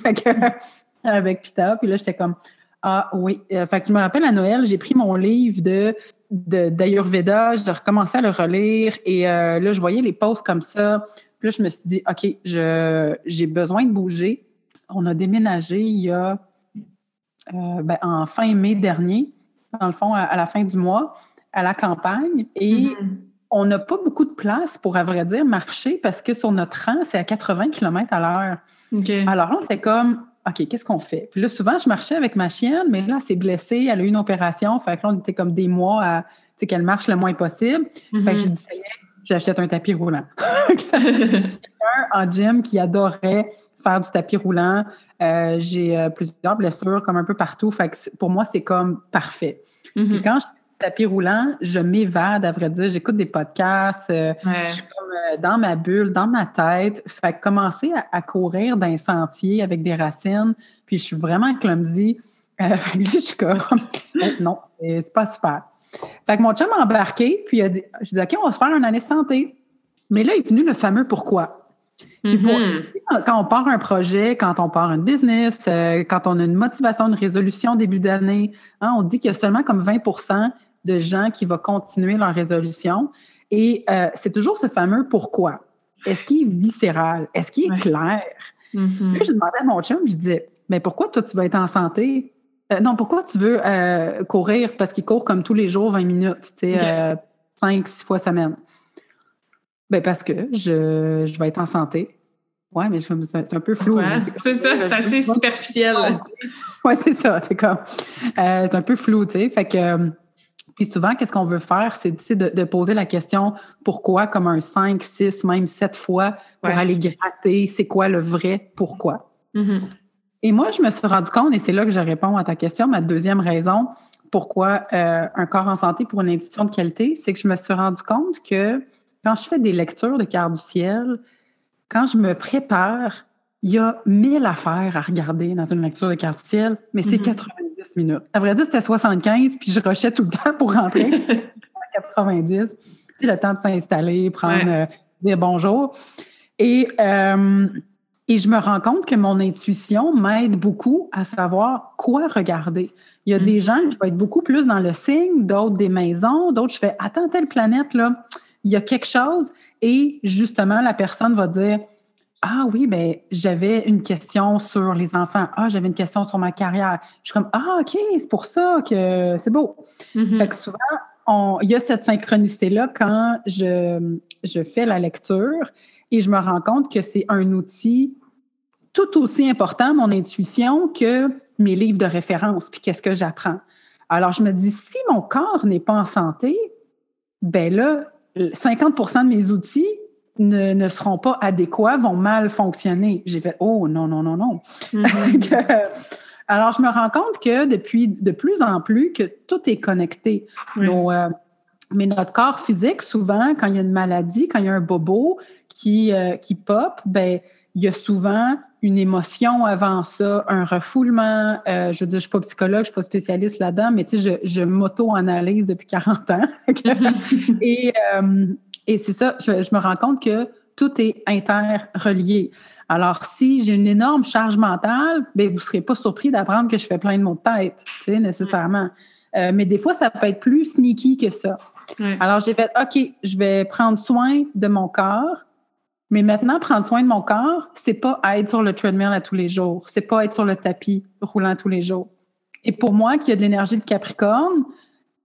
avec, Pita. Puis là, j'étais comme, ah oui. Euh, fait que je me rappelle à Noël, j'ai pris mon livre de d'Ayurveda, j'ai recommencé à le relire et euh, là, je voyais les posts comme ça. Puis là, je me suis dit, OK, j'ai besoin de bouger. On a déménagé il y a ben, en fin mai dernier dans le fond, à, la fin du mois, à la campagne. Et mm-hmm. on n'a pas beaucoup de place pour, à vrai dire, marcher parce que sur notre rang, c'est à 80 km à l'heure. Alors là, on était comme, OK, qu'est-ce qu'on fait? Puis là, souvent, je marchais avec ma chienne, mais là, elle s'est blessée, elle a eu une opération. Fait que là, on était comme des mois à, qu'elle marche le moins possible. Fait que j'ai dit, ça y est, j'achète un tapis roulant. quelqu'un en gym qui adorait faire du tapis roulant. Euh, j'ai euh, plusieurs blessures comme un peu partout. Fait que pour moi, c'est comme parfait. Mm-hmm. quand je fais du tapis roulant, je m'évade, à vrai dire. J'écoute des podcasts. Euh, je suis comme dans ma bulle, dans ma tête. Fait que commencer à, courir dans un sentier avec des racines, puis je suis vraiment clumsy. là, je suis comme, non, c'est pas super. Fait que mon chum m'a embarqué, puis il a dit, je dis, OK, on va se faire une année de santé. Mais là, il est venu le fameux pourquoi. Mm-hmm. quand on part un projet, quand on part un business, euh, quand on a une motivation, une résolution début d'année, hein, on dit qu'il y a seulement comme 20% de gens qui vont continuer leur résolution. Et euh, c'est toujours ce fameux pourquoi. Est-ce qu'il est viscéral? Est-ce qu'il est clair? Mm-hmm. je demandais à mon chum, je disais, mais pourquoi toi, tu vas être en santé? Euh, non, pourquoi tu veux courir? Parce qu'il court comme tous les jours 20 minutes, tu sais, 5, 6 fois semaine. Ben parce que je, je vais être en santé. Oui, mais c'est un peu flou.
c'est ça, c'est assez superficiel.
Oui, c'est ça. C'est comme. Euh, c'est un peu flou, tu sais. Fait que. Euh, puis souvent, qu'est-ce qu'on veut faire? C'est de, de, poser la question pourquoi comme un 5, 6, même 7 fois pour aller gratter c'est quoi le vrai pourquoi? Mm-hmm. Et moi, je me suis rendu compte, et c'est là que je réponds à ta question, ma deuxième raison pourquoi euh, un corps en santé pour une institution de qualité, c'est que je me suis rendu compte que quand je fais des lectures de carte du ciel, quand je me prépare, il y a mille affaires à regarder dans une lecture de carte du ciel, mais c'est 90 mm-hmm. minutes. À vrai dire, c'était 75, puis je rushais tout le temps pour rentrer à 90. Tu le temps de s'installer, prendre, euh, dire bonjour. Et, euh, Et je me rends compte que mon intuition m'aide beaucoup à savoir quoi regarder. Il y a des mm. gens qui vont être beaucoup plus dans le signe, d'autres des maisons, d'autres je fais attends telle planète là, il y a quelque chose et justement la personne va dire ah oui, ben j'avais une question sur les enfants. Ah, j'avais une question sur ma carrière. Je suis comme Ah, OK, c'est pour ça que c'est beau. Mm-hmm. Fait que souvent, il y a cette synchronicité-là quand je, je fais la lecture et je me rends compte que c'est un outil tout aussi important, mon intuition, que mes livres de référence, puis qu'est-ce que j'apprends. Alors, je me dis, si mon corps n'est pas en santé, ben là, 50% de mes outils ne, ne, seront pas adéquats, vont mal fonctionner. J'ai fait, oh non, non, non, non. Mm-hmm. Alors, je me rends compte que depuis de plus en plus, que tout est connecté. Euh, mais notre corps physique, souvent, quand il y a une maladie, quand il y a un bobo qui, euh, qui pop, ben, il y a souvent une émotion avant ça, un refoulement. Euh, je veux dire, je ne suis pas psychologue, je ne suis pas spécialiste là-dedans, mais tu sais, je, je m'auto-analyse depuis 40 ans. et, euh, et c'est ça, je, me rends compte que tout est interrelié. Alors, si j'ai une énorme charge mentale, bien, vous ne serez pas surpris d'apprendre que je fais plein de mots de tête, tu sais, nécessairement. Euh, mais des fois, ça peut être plus sneaky que ça. Alors, j'ai fait, OK, je vais prendre soin de mon corps, mais maintenant, prendre soin de mon corps, c'est pas être sur le treadmill à tous les jours. C'est pas être sur le tapis roulant tous les jours. Et pour moi, qui a de l'énergie de Capricorne,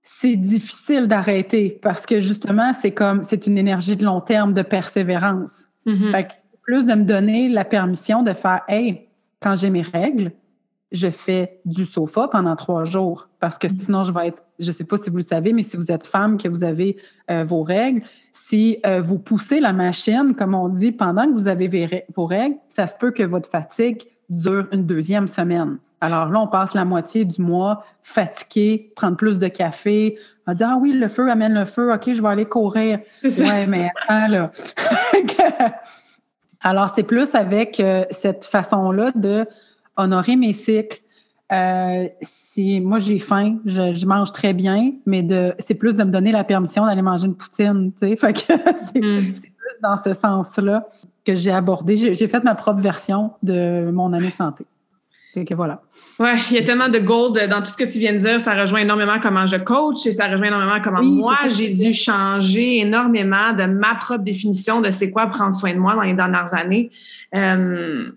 c'est difficile d'arrêter parce que justement, c'est comme, c'est une énergie de long terme, de persévérance. Fait que plus de me donner la permission de faire, hey, quand j'ai mes règles, je fais du sofa pendant trois jours parce que mm-hmm. sinon je vais être, je ne sais pas si vous le savez, mais si vous êtes femme, que vous avez euh, vos règles, si euh, vous poussez la machine, comme on dit, pendant que vous avez vos règles, ça se peut que votre fatigue dure une deuxième semaine. Alors là, on passe la moitié du mois fatigué, prendre plus de café, on dire Ah oui, le feu amène le feu, OK, je vais aller courir. C'est ça. Ouais, mais attends, là. Alors, c'est plus avec euh, cette façon-là de honorer mes cycles. Euh, si moi j'ai faim, je, mange très bien, mais de c'est plus de me donner la permission d'aller manger une poutine, tu sais. Fait que c'est, mm. c'est plus dans ce sens-là que j'ai abordé. J'ai, j'ai fait ma propre version de mon année santé. Fait que voilà.
Ouais, il y a tellement de gold dans tout ce que tu viens de dire. Ça rejoint énormément comment je coach et ça rejoint énormément comment moi j'ai dû changer énormément de ma propre définition de c'est quoi prendre soin de moi dans les dernières années. Euh,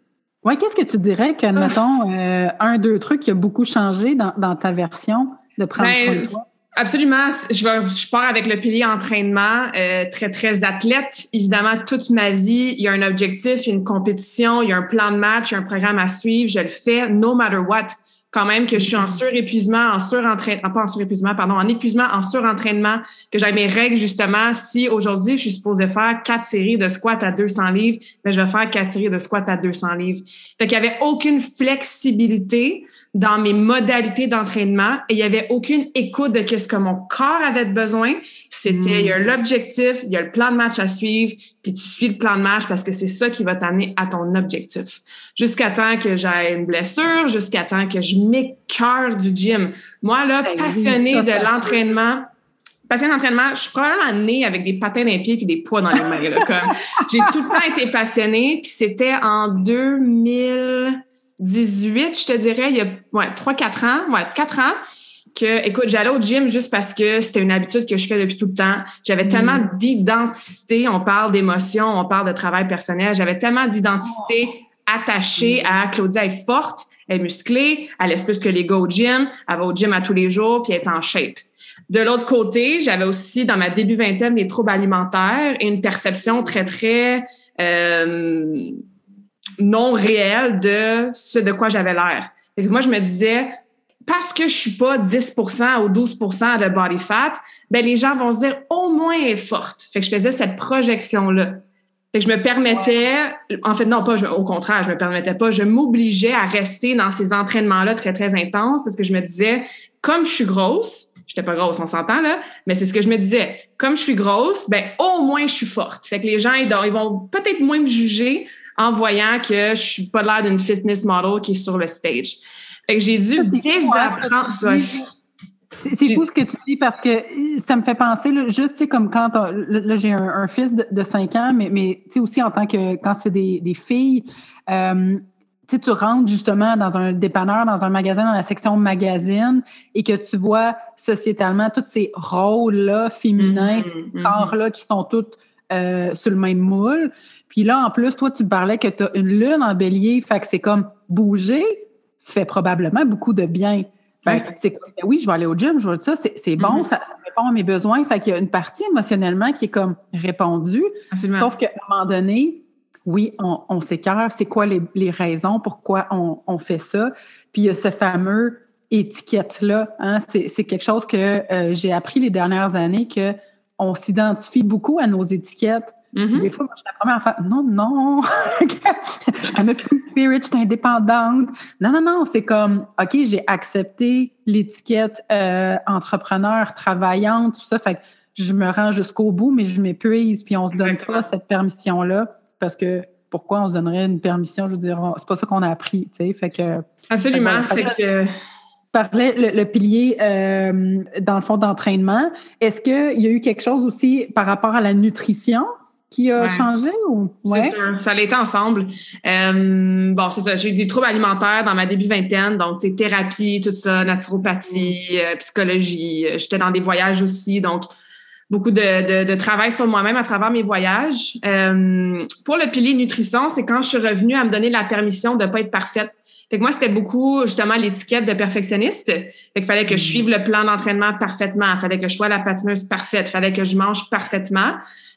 oui, qu'est-ce que tu dirais que, mettons, euh, un, deux trucs qui a beaucoup changé dans, dans ta version de prendre ben, soin de
Absolument. Je, vais, je pars avec le pilier entraînement, euh, très, très athlète. Évidemment, toute ma vie, il y a un objectif, il y a une compétition, il y a un plan de match, il y a un programme à suivre. Je le fais no matter what quand même que je suis en mm-hmm. surépuisement, en surentraînement, pas en surépuisement, pardon, en épuisement, en surentraînement, que j'ai mes règles justement. Si aujourd'hui, je suis supposée faire quatre séries de squat à 200 livres, ben, je vais faire quatre séries de squat à 200 livres. Fait qu'il n'y avait aucune flexibilité dans mes modalités d'entraînement et il n'y avait aucune écoute de ce que mon corps avait besoin. C'était, il y a hmm. l'objectif, il y a le plan de match à suivre, puis tu suis le plan de match parce que c'est ça qui va t'amener à ton objectif. Jusqu'à temps que j'ai une blessure, jusqu'à temps que je m'écœure du gym. Moi, là, ben passionnée de l'entraînement, passionnée d'entraînement, je suis probablement née avec des patins dans les pieds et des poids dans les mains. j'ai tout le temps été passionnée, puis c'était en 2000... 18, je te dirais, il y a ouais, 3-4 ans, ouais, 4 ans, que, écoute, j'allais au gym juste parce que c'était une habitude que je fais depuis tout le temps. J'avais tellement mm. d'identité, on parle d'émotion, on parle de travail personnel, j'avais tellement d'identité attachée à Claudia est forte, elle est musclée, elle lève plus que les gars au gym, elle va au gym à tous les jours, puis elle est en shape. De l'autre côté, j'avais aussi dans ma début vingtaine des troubles alimentaires et une perception très, très euh, non réel de ce de quoi j'avais l'air. Moi, je me disais, parce que je suis pas 10% ou 12% de body fat, ben les gens vont se dire au moins est forte. Fait que je faisais cette projection là. Fait que je me permettais, en fait non pas, au contraire, je me permettais pas, je m'obligeais à rester dans ces entraînements là très très intenses parce que je me disais comme je suis grosse, j'étais pas grosse, on s'entend là, mais c'est ce que je me disais. Comme je suis grosse, ben au moins je suis forte. Fait que les gens ils vont peut-être moins me juger en voyant que je suis pas l'air d'une fitness model qui est sur le stage. Fait que j'ai dû désapprendre ça.
C'est fou ce que tu dis parce que ça me fait penser, là, juste, tu sais, comme quand, là, j'ai un, fils de, 5 ans, mais, mais tu sais, aussi en tant que, quand c'est des, des, filles, euh, tu tu rentres justement dans un dépanneur, dans un magasin, dans la section magazine, et que tu vois sociétalement tous ces rôles-là féminins, ces mm-hmm, mm-hmm. corps-là qui sont toutes euh, sur le même moule. Puis là, en plus, toi, tu parlais que tu as une lune en bélier, fait que c'est comme bouger fait probablement beaucoup de bien. c'est comme, ben oui, je vais aller au gym, je vois ça, c'est bon, mm-hmm. ça, répond à mes besoins. Fait qu'il y a une partie émotionnellement qui est comme répondue. Sauf qu'à un moment donné, oui, on, on s'écœure, c'est quoi les, raisons, pourquoi on, fait ça. Puis il y a ce fameux étiquette-là. Hein, c'est quelque chose que euh, j'ai appris les dernières années, que on s'identifie beaucoup à nos étiquettes. Mm-hmm. Des fois, moi, je suis la première fois, non, non, I'm a free spirit, je suis indépendante. Non, non, non, c'est comme, OK, j'ai accepté l'étiquette euh, entrepreneur, travaillante, tout ça, fait que je me rends jusqu'au bout, mais je m'épuise, puis on se donne pas cette permission-là parce que pourquoi on se donnerait une permission? Je veux dire, c'est pas ça qu'on a appris, tu sais. Fait que.
Absolument. Fait que,
parlais le, pilier euh, dans le fond d'entraînement. Est-ce qu'il y a eu quelque chose aussi par rapport à la nutrition? Qui a changé ou?
Ouais. C'est sûr, ça allait ensemble. Euh, bon, c'est ça. J'ai eu des troubles alimentaires dans ma début vingtaine, donc c'est thérapie, tout ça, naturopathie, mm. euh, psychologie. J'étais dans des voyages aussi, donc beaucoup de, de, travail sur moi-même à travers mes voyages. Euh, pour le pilier nutrition, c'est quand je suis revenue à me donner la permission de pas être parfaite. Fait que moi, c'était beaucoup justement l'étiquette de perfectionniste. Fait qu'il fallait que je suive le plan d'entraînement parfaitement. Il fallait que je sois la patineuse parfaite. Il fallait que je mange parfaitement.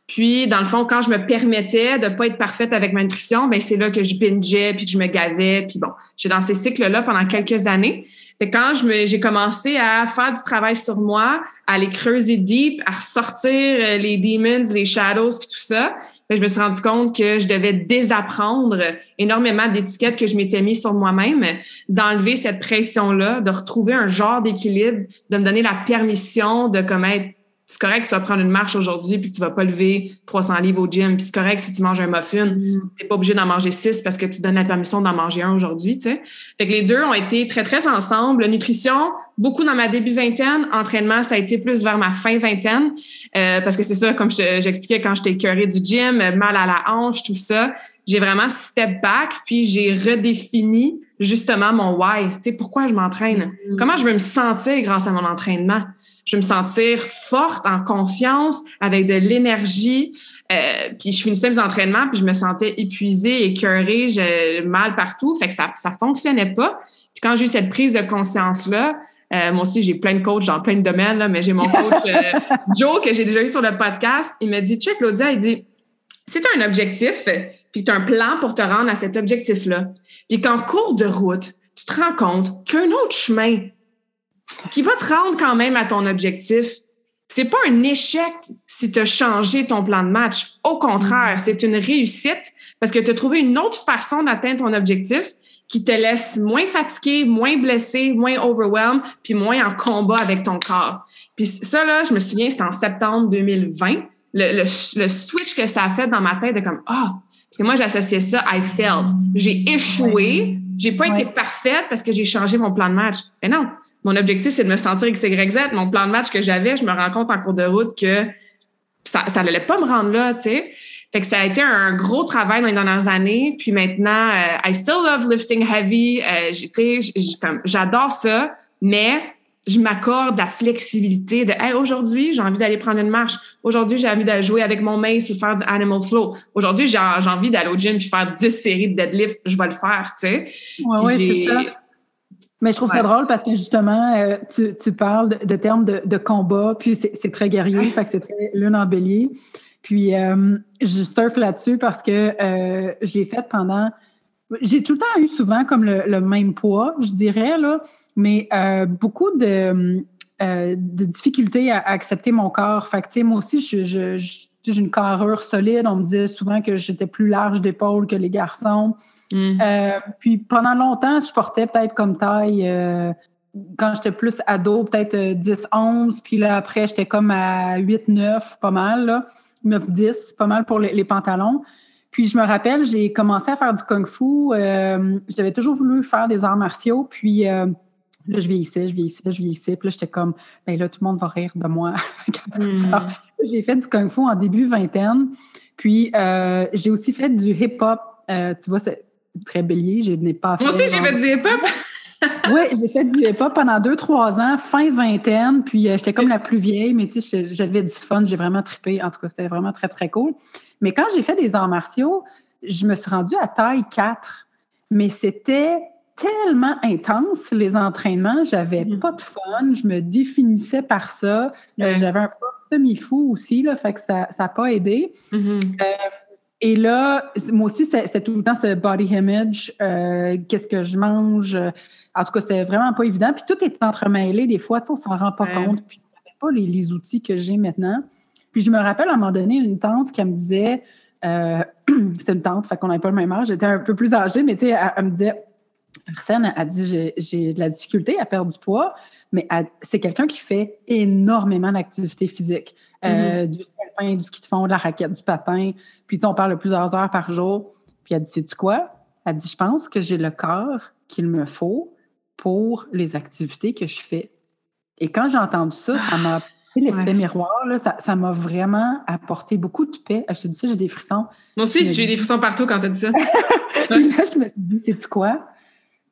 Puis, dans le fond, quand je me permettais de pas être parfaite avec ma nutrition, ben c'est là que je bingeais, puis que je me gavais. Puis bon, j'ai dans ces cycles-là pendant quelques années. Fait quand j'ai commencé à faire du travail sur moi, à aller creuser deep, à ressortir euh, les demons, les shadows, puis tout ça, ben, je me suis rendu compte que je devais désapprendre énormément d'étiquettes que je m'étais mis sur moi-même, d'enlever cette pression-là, de retrouver un genre d'équilibre, de me donner la permission de comme être c'est correct que tu vas prendre une marche aujourd'hui puis tu vas pas lever 300 livres au gym. Puis c'est correct si tu manges un muffin. Mm. Tu n'es pas obligé d'en manger six parce que tu donnes la permission d'en manger un aujourd'hui, tu sais. Fait que les deux ont été très, très ensemble. nutrition, beaucoup dans ma début vingtaine. Entraînement, ça a été plus vers ma fin vingtaine. Euh, parce que c'est ça, comme j'expliquais quand j'étais curée du gym, mal à la hanche, tout ça. J'ai vraiment step back puis j'ai redéfini justement mon why. Tu sais, pourquoi je m'entraîne? Mm. Comment je veux me sentir grâce à mon entraînement? Je veux me sentir forte, en confiance, avec de l'énergie. Euh, puis je finissais mes entraînements, puis je me sentais épuisée, écœurée, j'ai mal partout. Fait que ça ça fonctionnait pas. Puis quand j'ai eu cette prise de conscience-là, euh, moi aussi, j'ai plein de coachs dans plein de domaines, là, mais j'ai mon coach euh, Joe que j'ai déjà eu sur le podcast. Il m'a dit, check, Claudia, il dit, si tu as un objectif, puis tu as un plan pour te rendre à cet objectif-là, puis qu'en cours de route, tu te rends compte qu'un autre chemin qui va te rendre quand même à ton objectif. C'est pas un échec si tu as changé ton plan de match. Au contraire, c'est une réussite parce que tu as trouvé une autre façon d'atteindre ton objectif qui te laisse moins fatigué, moins blessé, moins overwhelmed, puis moins en combat avec ton corps. Puis ça, là, je me souviens, c'était en septembre 2020. Le, le, switch que ça a fait dans ma tête de comme, ah, parce que moi, j'associais ça, I failed. J'ai échoué, j'ai pas été parfaite parce que j'ai changé mon plan de match. Mais non, mon objectif, c'est de me sentir XYZ. Mon plan de match que j'avais, je me rends compte en cours de route que ça n'allait pas me rendre là, tu sais. Fait que ça a été un gros travail dans les dernières années. Puis maintenant, euh, I still love lifting heavy. Euh, tu sais, j'adore ça, mais je m'accorde la flexibilité de hey, aujourd'hui, j'ai envie d'aller prendre une marche. Aujourd'hui, j'ai envie de jouer avec mon mace ou faire du animal flow. Aujourd'hui, j'ai envie d'aller au gym puis faire 10 séries de deadlift. Je vais le faire, tu sais.
Ouais, c'est ça. Mais je trouve ça drôle parce que justement, euh, tu, tu, parles de, termes de, de, combat, puis c'est très guerrier, fait que c'est très lune en bélier. Puis euh, je surfe là-dessus parce que euh, j'ai fait pendant. J'ai tout le temps eu souvent comme le, même poids, je dirais, là, mais beaucoup de, de difficultés à, accepter mon corps. Fait que, moi aussi, je, je, j'ai une carrure solide. On me disait souvent que j'étais plus large d'épaule que les garçons. Mm. Euh, puis pendant longtemps, je portais peut-être comme taille, euh, quand j'étais plus ado, peut-être 10-11. Euh, puis là, après, j'étais comme à 8-9, pas mal, 9-10, pas mal pour les, pantalons. Puis je me rappelle, j'ai commencé à faire du kung fu. j'avais toujours voulu faire des arts martiaux. Puis Là, je vieillissais, je vieillissais, je vieillissais. Puis là, j'étais comme, ben là, tout le monde va rire de moi. Hmm. J'ai fait du kung fu en début vingtaine. Puis, euh, j'ai aussi fait du hip-hop. Tu vois, c'est très bélier. Je n'ai pas
fait. Moi aussi, j'ai fait du hip-hop.
oui, j'ai fait du hip-hop pendant deux, trois ans, fin vingtaine. Puis, euh, j'étais comme la plus vieille, mais tu sais, j'avais du fun. J'ai vraiment trippé. En tout cas, c'était vraiment très, très cool. Mais quand j'ai fait des arts martiaux, je me suis rendue à taille 4. Mais c'était tellement intense, les entraînements. J'avais mm-hmm. pas de fun. Je me définissais par ça. Euh, j'avais un peu semi-fou aussi, là, fait que ça n'a pas aidé. Mm-hmm. Euh, et là, moi aussi, c'était tout le temps ce body image, euh, qu'est-ce que je mange? En tout cas, c'était vraiment pas évident. Puis tout est entremêlé. Des fois, on s'en rend pas compte. Puis n'avais pas les, les, outils que j'ai maintenant. Puis je me rappelle à un moment donné, une tante qui me disait, c'était une tante, fait qu'on n'avait pas le même âge, j'étais un peu plus âgée, mais tu sais, elle me disait, Arsène a dit j'ai de la difficulté à perdre du poids, mais c'est quelqu'un qui fait énormément d'activité physique. Euh, mm-hmm. Du ski du ski de fond, de la raquette, du patin. Puis on parle de plusieurs heures par jour. Puis elle dit Sais-tu quoi? Elle dit Je pense que j'ai le corps qu'il me faut pour les activités que je fais. Et quand j'ai entendu ça, ça m'a l'effet miroir, ça m'a vraiment apporté beaucoup de paix. Je te dis ça, j'ai des frissons.
Moi aussi, j'ai eu des frissons partout quand tu as dit ça.
Puis là, je me suis dit, c'est quoi?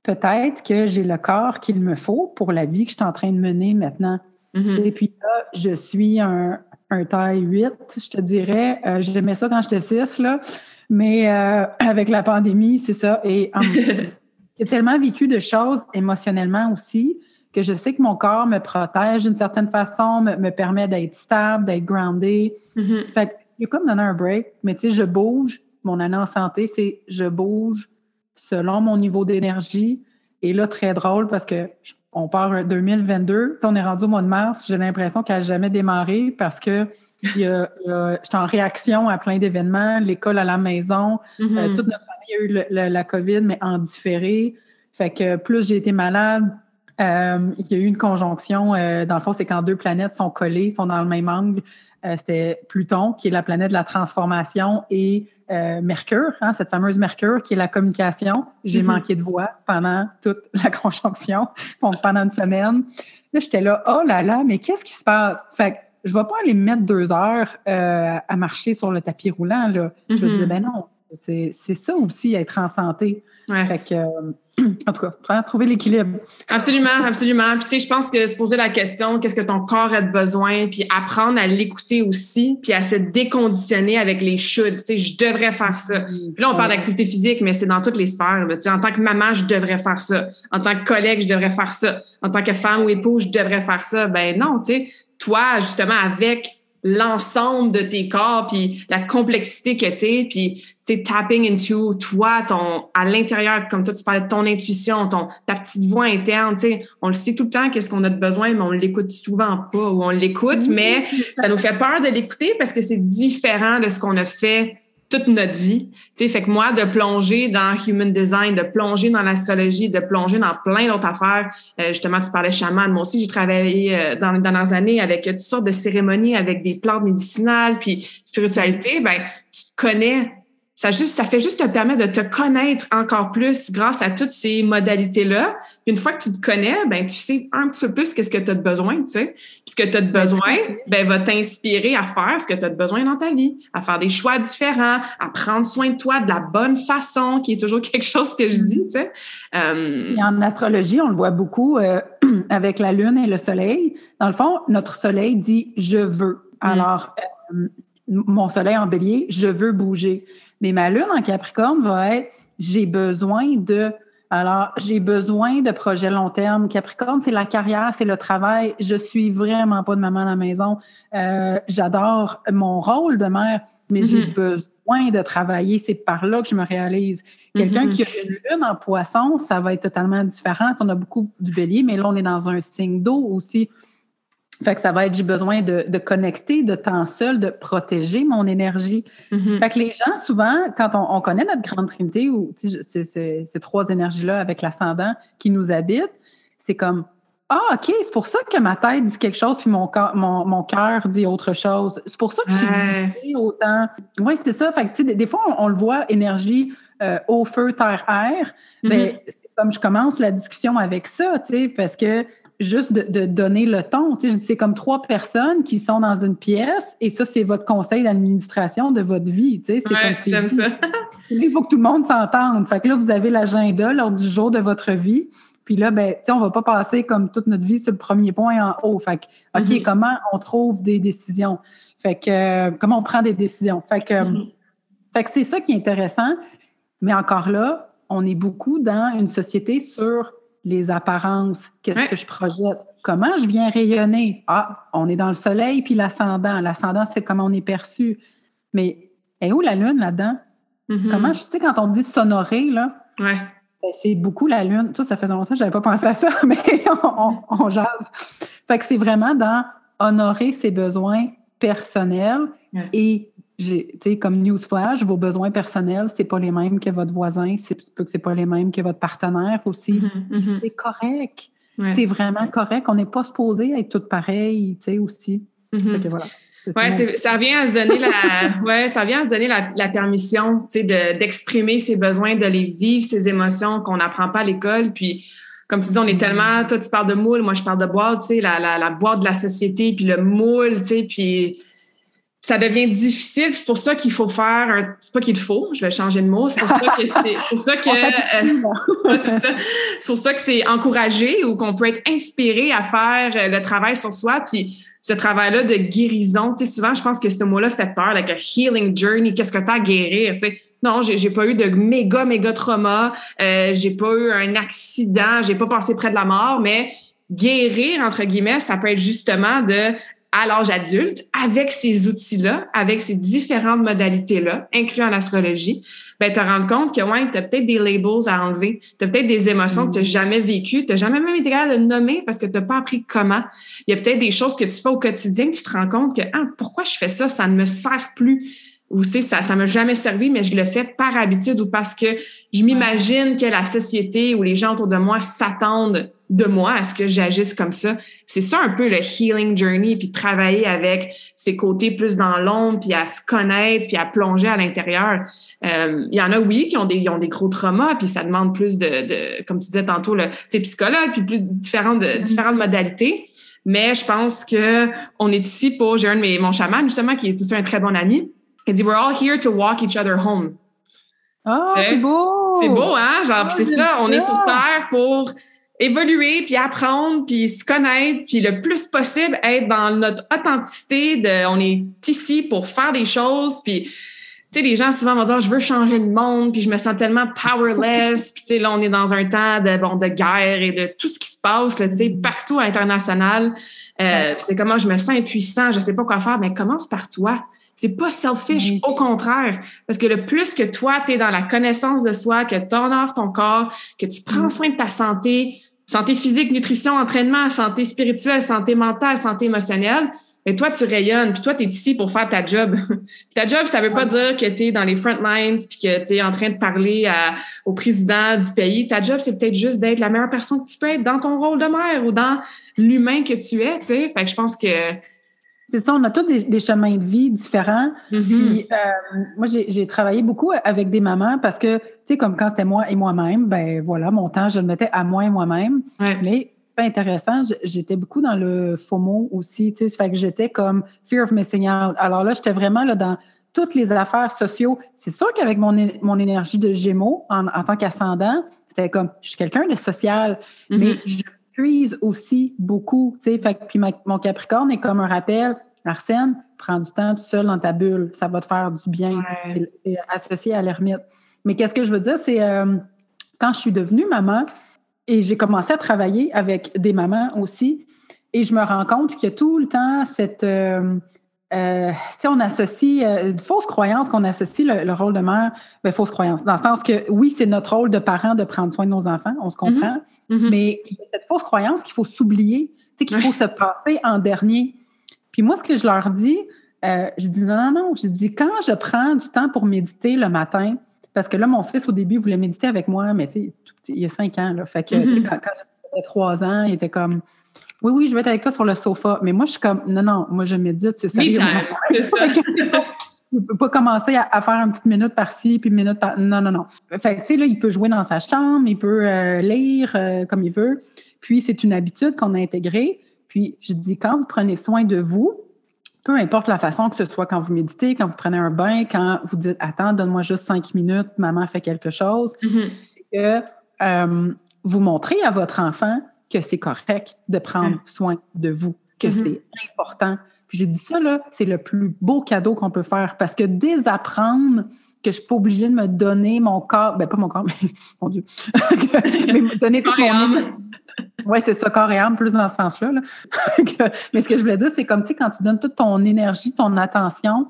peut-être que j'ai le corps qu'il me faut pour la vie que je suis en train de mener maintenant. Mm-hmm. Et puis là, je suis un, un taille 8, je te dirais. Euh, j'aimais ça quand j'étais 6, là. Mais euh, avec la pandémie, c'est ça. Et j'ai tellement vécu de choses émotionnellement aussi que je sais que mon corps me protège d'une certaine façon, me, permet d'être stable, d'être groundé. Mm-hmm. Fait il y a comme donner un break, mais tu sais, je bouge. Mon année en santé, c'est je bouge, selon mon niveau d'énergie. Et là, très drôle parce que on part en 2022. On est rendu au mois de mars. J'ai l'impression qu'elle n'a jamais démarré parce que j'étais en réaction à plein d'événements, l'école à la maison. Euh, mm-hmm. toute notre famille a eu la COVID, mais en différé. Fait que plus j'ai été malade, euh, il y a eu une conjonction. Euh, dans le fond, c'est quand deux planètes sont collées, sont dans le même angle. C'était Pluton, qui est la planète de la transformation, et euh, Mercure, hein, cette fameuse Mercure qui est la communication. J'ai mm-hmm. manqué de voix pendant toute la conjonction, pendant une semaine. Là, j'étais là, oh là là, mais qu'est-ce qui se passe? Fait que je ne vais pas aller me mettre deux heures euh, à marcher sur le tapis roulant. Là. Je vais dire, mm-hmm. ben non, c'est ça aussi, être en santé. Fait que, euh, en tout cas, trouver l'équilibre.
Absolument, absolument. Puis, tu sais, je pense que se poser la question, qu'est-ce que ton corps a besoin, puis apprendre à l'écouter aussi, puis à se déconditionner avec les should. Tu sais, je devrais faire ça. Puis là, on parle d'activité physique, mais c'est dans toutes les sphères. Tu sais, en tant que maman, je devrais faire ça. En tant que collègue, je devrais faire ça. En tant que femme ou épouse, je devrais faire ça. Ben non, tu sais, toi, justement, avec l'ensemble de tes corps, puis la complexité que t'es, puis tu sais, tapping into toi, ton à l'intérieur, comme toi tu parlais de ton intuition, ton ta petite voix interne, tu sais, on le sait tout le temps qu'est-ce qu'on a de besoin, mais on l'écoute souvent pas ou on l'écoute, mais ça nous fait peur de l'écouter parce que c'est différent de ce qu'on a fait toute notre vie. Tu sais, fait que moi, de plonger dans Human Design, de plonger dans l'astrologie, de plonger dans plein d'autres affaires. Euh, justement, tu parlais chaman. Moi aussi, j'ai travaillé euh, dans les dernières années avec toutes sortes de cérémonies, avec des plantes médicinales, puis spiritualité. Ben, tu te connais ça, juste, ça fait juste te permettre de te connaître encore plus grâce à toutes ces modalités-là. Puis une fois que tu te connais, ben tu sais un petit peu plus qu'est-ce que tu as de besoin, tu sais. Puis ce que tu as de besoin, ben va t'inspirer à faire ce que tu as de besoin dans ta vie, à faire des choix différents, à prendre soin de toi de la bonne façon, qui est toujours quelque chose que je dis, tu sais.
Euh, en astrologie, on le voit beaucoup euh, avec la lune et le soleil. Dans le fond, notre soleil dit je veux. Mm. Alors, euh, mon soleil en bélier, je veux bouger. Mais ma lune en Capricorne va être j'ai besoin de. Alors, j'ai besoin de projets long terme. Capricorne, c'est la carrière, c'est le travail. Je suis vraiment pas de maman à la maison. Euh, j'adore mon rôle de mère, mais j'ai mm-hmm. besoin de travailler. C'est par là que je me réalise. Quelqu'un mm-hmm. qui a une lune en poisson, ça va être totalement différent. On a beaucoup du bélier, mais là, on est dans un signe d'eau aussi. Fait que ça va être, j'ai besoin de, de, connecter, de temps seul, de protéger mon énergie. Mm-hmm. Fait que les gens, souvent, quand on, on connaît notre grande trinité, ou ces trois énergies-là avec l'ascendant qui nous habitent, c'est comme, ah, OK, c'est pour ça que ma tête dit quelque chose, puis mon, mon, mon cœur dit autre chose. C'est pour ça que je suis difficile autant. Oui, c'est ça. Fait que, des, des fois, on, le voit, énergie, euh, eau, feu, terre, air. Mais mm-hmm. c'est comme je commence la discussion avec ça, tu sais, parce que juste de, donner le ton. Tu sais, c'est comme trois personnes qui sont dans une pièce et ça, c'est votre conseil d'administration de votre vie. Tu sais, c'est
comme j'aime ça.
Il faut que tout le monde s'entende. Fait que là, vous avez l'agenda lors du jour de votre vie. Puis là, ben, tu sais, on va pas passer comme toute notre vie sur le premier point en haut. Fait que, OK, mm-hmm. comment on trouve des décisions? Fait que, euh, comment on prend des décisions? Fait que, mm-hmm. fait que c'est ça qui est intéressant. Mais encore là, on est beaucoup dans une société sur les apparences, qu'est-ce que je projette, comment je viens rayonner? Ah, on est dans le soleil puis l'ascendant. L'ascendant, c'est comment on est perçu. Mais est où la lune là-dedans? Mm-hmm. Comment, je sais, quand on dit sonorer, là,
ben,
c'est beaucoup la lune. Ça, ça faisait longtemps que je n'avais pas pensé à ça, mais on, jase. Fait que c'est vraiment dans honorer ses besoins personnels et comme newsflash, vos besoins personnels, c'est pas les mêmes que votre voisin, c'est que c'est pas les mêmes que votre partenaire aussi. Mm-hmm, mm-hmm. C'est correct. C'est vraiment correct. On n'est pas supposé être toutes pareilles, tu sais, aussi.
Mm-hmm. voilà. Ouais, ça vient à se donner la, ouais, ça vient à se donner la, permission, tu sais, d'exprimer ses besoins, de les vivre, ses émotions qu'on n'apprend pas à l'école. Puis, comme tu dis, on est tellement, toi, tu parles de moule, moi, je parle de boîte, tu sais, la, la, la boîte de la société, puis le moule, tu sais, puis ça devient difficile. C'est pour ça qu'il faut faire un. Pas qu'il faut, je vais changer de mot. C'est pour ça que. C'est pour ça que. Euh, c'est pour ça que c'est encouragé ou qu'on peut être inspiré à faire euh, le travail sur soi. Puis ce travail-là de guérison, tu sais, souvent, je pense que ce mot-là fait peur, like a healing journey. Qu'est-ce que tu as à guérir? Tu sais, non, j'ai, j'ai pas eu de méga, méga trauma. Euh, j'ai pas eu un accident. J'ai pas passé près de la mort, mais guérir, entre guillemets, ça peut être justement de à l'âge adulte, avec ces outils-là, avec ces différentes modalités-là, incluant l'astrologie, ben, te rendre compte que, ouais, tu as peut-être des labels à enlever, tu as peut-être des émotions que tu n'as jamais vécues, tu n'as jamais même été capable de nommer parce que tu n'as pas appris comment. Il y a peut-être des choses que tu fais au quotidien que tu te rends compte que, ah, pourquoi je fais ça? Ça ne me sert plus ou c'est ça ça m'a jamais servi mais je le fais par habitude ou parce que je m'imagine que la société ou les gens autour de moi s'attendent de moi à ce que j'agisse comme ça. C'est ça un peu le healing journey, puis travailler avec ses côtés plus dans l'ombre, puis à se connaître, puis à plonger à l'intérieur. Euh, il y en a, oui, qui ont des, ont des gros traumas, puis ça demande plus de, de comme tu disais tantôt, le psychologue, puis plus différentes, mm-hmm. différentes modalités. Mais je pense que on est ici pour, j'ai un de mes, mon chaman, justement, qui est aussi un très bon ami. Il dit, we're all here to walk each other home.
Oh, c'est beau!
C'est beau, hein? Genre, c'est ça, on est sur Terre pour évoluer, puis apprendre, puis se connaître, puis le plus possible être dans notre authenticité de on est ici pour faire des choses, puis tu sais, les gens souvent vont dire je veux changer le monde, puis je me sens tellement powerless, puis tu sais, là, on est dans un temps de, bon, de guerre et de tout ce qui se passe, tu sais, partout à l'international. Euh, c'est comment je me sens impuissant, je sais pas quoi faire, mais commence par toi. C'est pas selfish, au contraire. Parce que le plus que toi, tu es dans la connaissance de soi, que tu honores ton corps, que tu prends soin de ta santé, santé physique, nutrition, entraînement, santé spirituelle, santé mentale, santé émotionnelle, et toi, tu rayonnes, puis toi, tu es ici pour faire ta job. ta job, ça veut pas dire que tu es dans les front lines, puis que tu es en train de parler au président du pays. Ta job, c'est peut-être juste d'être la meilleure personne que tu peux être dans ton rôle de mère ou dans l'humain que tu es, tu sais. Fait que je pense que
c'est ça, on a tous des, chemins de vie différents. Mm-hmm. Puis, euh, moi, j'ai travaillé beaucoup avec des mamans parce que, tu sais, comme quand c'était moi et moi-même, ben voilà, mon temps, je le mettais à moi et moi-même. Mais, pas intéressant, j'étais beaucoup dans le FOMO aussi, tu sais, fait que j'étais comme fear of missing out. Alors là, j'étais vraiment là dans toutes les affaires sociaux. C'est sûr qu'avec mon, mon énergie de Gémeaux en, tant qu'ascendant, c'était comme, je suis quelqu'un de social, mm-hmm. mais je aussi beaucoup. Fait, puis mon Capricorne est comme un rappel. Arsène, prends du temps tout seul dans ta bulle. Ça va te faire du bien. C'est associé à l'ermite. Mais qu'est-ce que je veux dire, c'est euh, quand je suis devenue maman et j'ai commencé à travailler avec des mamans aussi, et je me rends compte qu'il y a tout le temps cette, euh, euh, on associe euh, une fausse croyance qu'on associe le, rôle de mère, ben, fausse croyance, dans le sens que oui, c'est notre rôle de parent de prendre soin de nos enfants, on se mm-hmm. comprend, mm-hmm. mais il y a cette fausse croyance qu'il faut s'oublier, qu'il faut se passer en dernier. Puis moi, ce que je leur dis, euh, je dis non, non, non, je dis quand je prends du temps pour méditer le matin, parce que là, mon fils, au début, voulait méditer avec moi, mais tu sais, il y a cinq ans, là, fait que mm-hmm. quand, quand j'avais trois ans, il était comme oui, oui, je vais être avec toi sur le sofa. Mais moi, je suis comme, non, non, moi, je médite, c'est ça.
c'est ça.
Il peut pas commencer à, faire une petite minute par-ci, puis une minute par... Non, non, non. Fait tu sais, là, il peut jouer dans sa chambre, il peut euh, lire euh, comme il veut. Puis, c'est une habitude qu'on a intégrée. Puis, je dis, quand vous prenez soin de vous, peu importe la façon que ce soit quand vous méditez, quand vous prenez un bain, quand vous dites Attends, donne-moi juste cinq minutes, maman fait quelque chose, mm-hmm. c'est que euh, vous montrez à votre enfant que c'est correct de prendre soin de vous, que mm-hmm. c'est important. Puis j'ai dit ça, là, c'est le plus beau cadeau qu'on peut faire parce que désapprendre que je suis pas obligée de me donner mon corps, ben pas mon corps, mais mon Dieu, mais me donner tout mon oui, c'est ça, corps et âme, plus dans ce sens-là. Mais ce que je voulais dire, c'est comme, tu sais, quand tu donnes toute ton énergie, ton attention,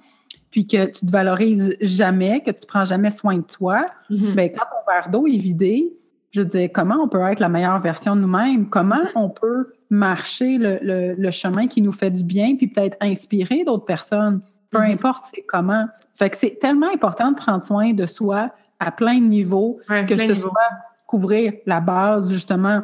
puis que tu te valorises jamais, que tu prends jamais soin de toi, mm-hmm. bien, quand ton verre d'eau est vidé, je veux dire, comment on peut être la meilleure version de nous-mêmes? Comment on peut marcher le, chemin qui nous fait du bien, puis peut-être inspirer d'autres personnes? Peu mm-hmm. importe c'est comment. Fait que c'est tellement important de prendre soin de soi à plein de niveaux, que ce soit couvrir la base, justement,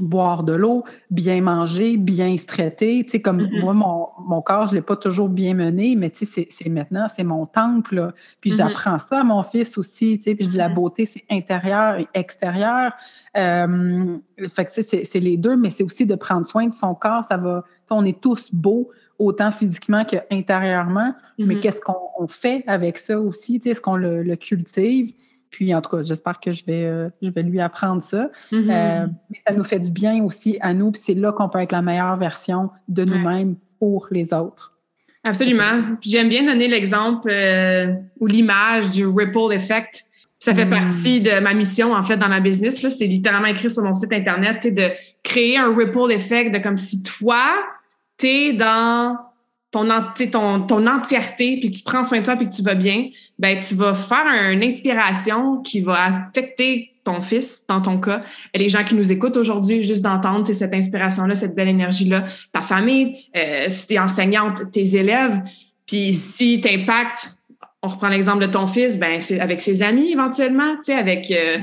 boire de l'eau, bien manger, bien se traiter. Tu sais, comme mm-hmm. moi, mon, mon, corps, je ne l'ai pas toujours bien mené, mais tu sais, c'est maintenant, c'est mon temple. Puis mm-hmm. j'apprends ça à mon fils aussi. Tu sais, puis la mm-hmm. beauté, c'est intérieur et extérieur. Euh, fait que c'est les deux, mais c'est aussi de prendre soin de son corps. Ça va, on est tous beaux, autant physiquement qu'intérieurement. Mais qu'est-ce qu'on fait avec ça aussi? Tu sais, est-ce qu'on le, le cultive? Puis, en tout cas, j'espère que je vais, euh, je vais lui apprendre ça. Mm-hmm. Euh, mais ça nous fait du bien aussi à nous. Puis c'est là qu'on peut être la meilleure version de nous-mêmes pour les autres.
Absolument. J'aime bien donner l'exemple euh, ou l'image du ripple effect. Ça fait mm. partie de ma mission, en fait, dans ma business. C'est littéralement écrit sur mon site Internet, de créer un ripple effect de comme si toi, tu es dans ton, ton, ton entièreté, puis tu prends soin de toi, puis que tu vas bien, ben tu vas faire une inspiration qui va affecter ton fils, dans ton cas, les gens qui nous écoutent aujourd'hui, juste d'entendre cette inspiration-là, cette belle énergie-là, ta famille, euh, si tu enseignante, tes élèves, puis si tu impactes on reprend l'exemple de ton fils, ben c'est avec ses amis éventuellement, tu sais, avec euh,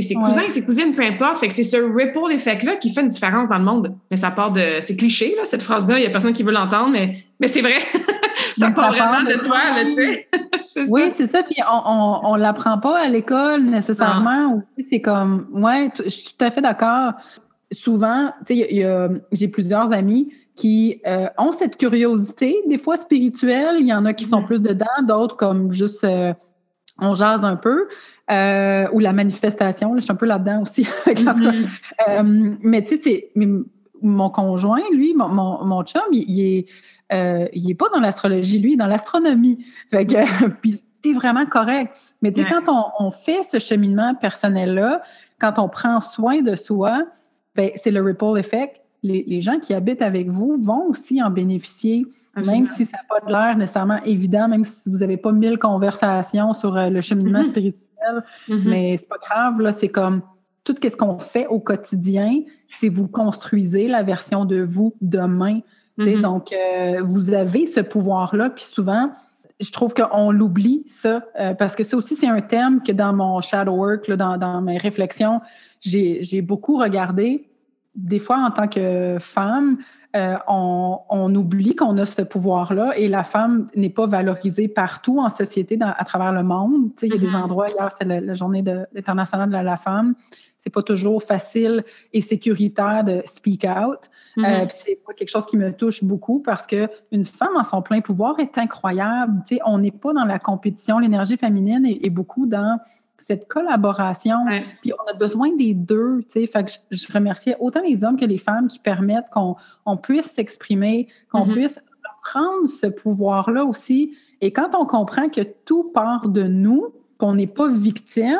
ses cousins, ses cousines, peu importe. Fait que c'est ce ripple effect-là qui fait une différence dans le monde. Mais ça part de, c'est cliché là, cette phrase-là. Il y a personne qui veut l'entendre, mais mais c'est vrai. ça part vraiment de, toi, là, tu sais.
oui, c'est ça. Puis on, on, l'apprend pas à l'école nécessairement. Ah. C'est comme, ouais, je suis tout à fait d'accord. Souvent, tu sais, j'ai plusieurs amis qui euh, ont cette curiosité, des fois spirituelle. Il y en a qui sont plus dedans, d'autres comme juste euh, on jase un peu, euh, ou la manifestation. je suis un peu là-dedans aussi. Mm-hmm. mais tu sais, c'est mon conjoint, lui, mon, mon, chum, il, est, il est pas dans l'astrologie, lui, dans l'astronomie. Fait que, puis c'est vraiment correct. Mais tu sais, quand on, on, fait ce cheminement personnel-là, quand on prend soin de soi, ben, c'est le ripple effect les, gens qui habitent avec vous vont aussi en bénéficier, même si ça n'a pas l'air nécessairement évident, même si vous n'avez pas mille conversations sur euh, le cheminement mm-hmm. spirituel. Mm-hmm. Mais c'est pas grave, là, c'est comme tout ce qu'on fait au quotidien, c'est vous construisez la version de vous demain. Mm-hmm. Donc, euh, vous avez ce pouvoir-là, puis souvent, je trouve qu'on l'oublie, ça, euh, parce que ça aussi, c'est un thème que dans mon shadow work, dans, dans mes réflexions, j'ai beaucoup regardé des fois, en tant que femme, euh, on, oublie qu'on a ce pouvoir-là et la femme n'est pas valorisée partout en société à travers le monde. il y a des mm-hmm. endroits, hier, c'est la, journée internationale de la, femme. C'est pas toujours facile et sécuritaire de speak out. Euh, mm-hmm. c'est pas quelque chose qui me touche beaucoup parce que une femme en son plein pouvoir est incroyable. on n'est pas dans la compétition. L'énergie féminine est beaucoup dans cette collaboration. Puis on a besoin des deux, tu sais. Fait que je, remerciais autant les hommes que les femmes qui permettent qu'on on puisse s'exprimer, qu'on mm-hmm. puisse prendre ce pouvoir-là aussi. Et quand on comprend que tout part de nous, qu'on n'est pas victime,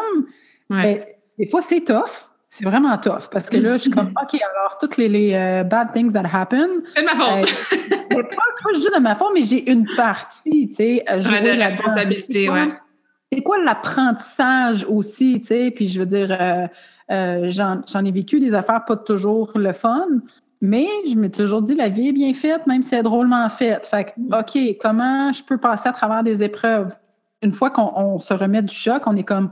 ben, des fois c'est tough. C'est vraiment tough parce que là, je suis comme, OK, alors toutes les, les euh, bad things that happen.
C'est de ma faute.
Euh, c'est pas, juste de ma faute, mais j'ai une partie, tu sais,
la responsabilité, ouais
c'est quoi l'apprentissage aussi, tu sais? Puis je veux dire, euh, euh, j'en ai vécu des affaires pas toujours le fun, mais je me toujours dit, la vie est bien faite, même si c'est drôlement faite. Fait que, mm. OK, comment je peux passer à travers des épreuves? Une fois qu'on se remet du choc, on est comme,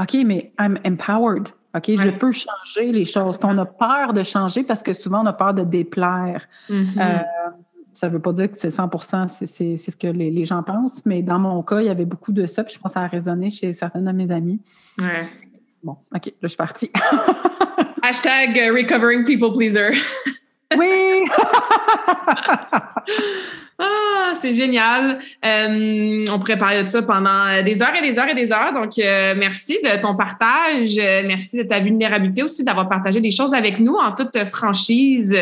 OK, mais I'm empowered. OK, je peux changer les choses. Puis on a peur de changer parce que souvent on a peur de déplaire.
Mm-hmm. Euh,
ça ne veut pas dire que c'est 100% c'est ce que les, gens pensent, mais dans mon cas, il y avait beaucoup de ça, puis je pense que ça a résonné chez certains de mes amis.
Ouais.
Bon, OK, là, je suis partie.
Hashtag recovering people pleaser.
oui!
Ah, c'est génial. Euh, on pourrait parler de ça pendant des heures et des heures et des heures. Donc, euh, merci de ton partage. Merci de ta vulnérabilité aussi, d'avoir partagé des choses avec nous en toute franchise.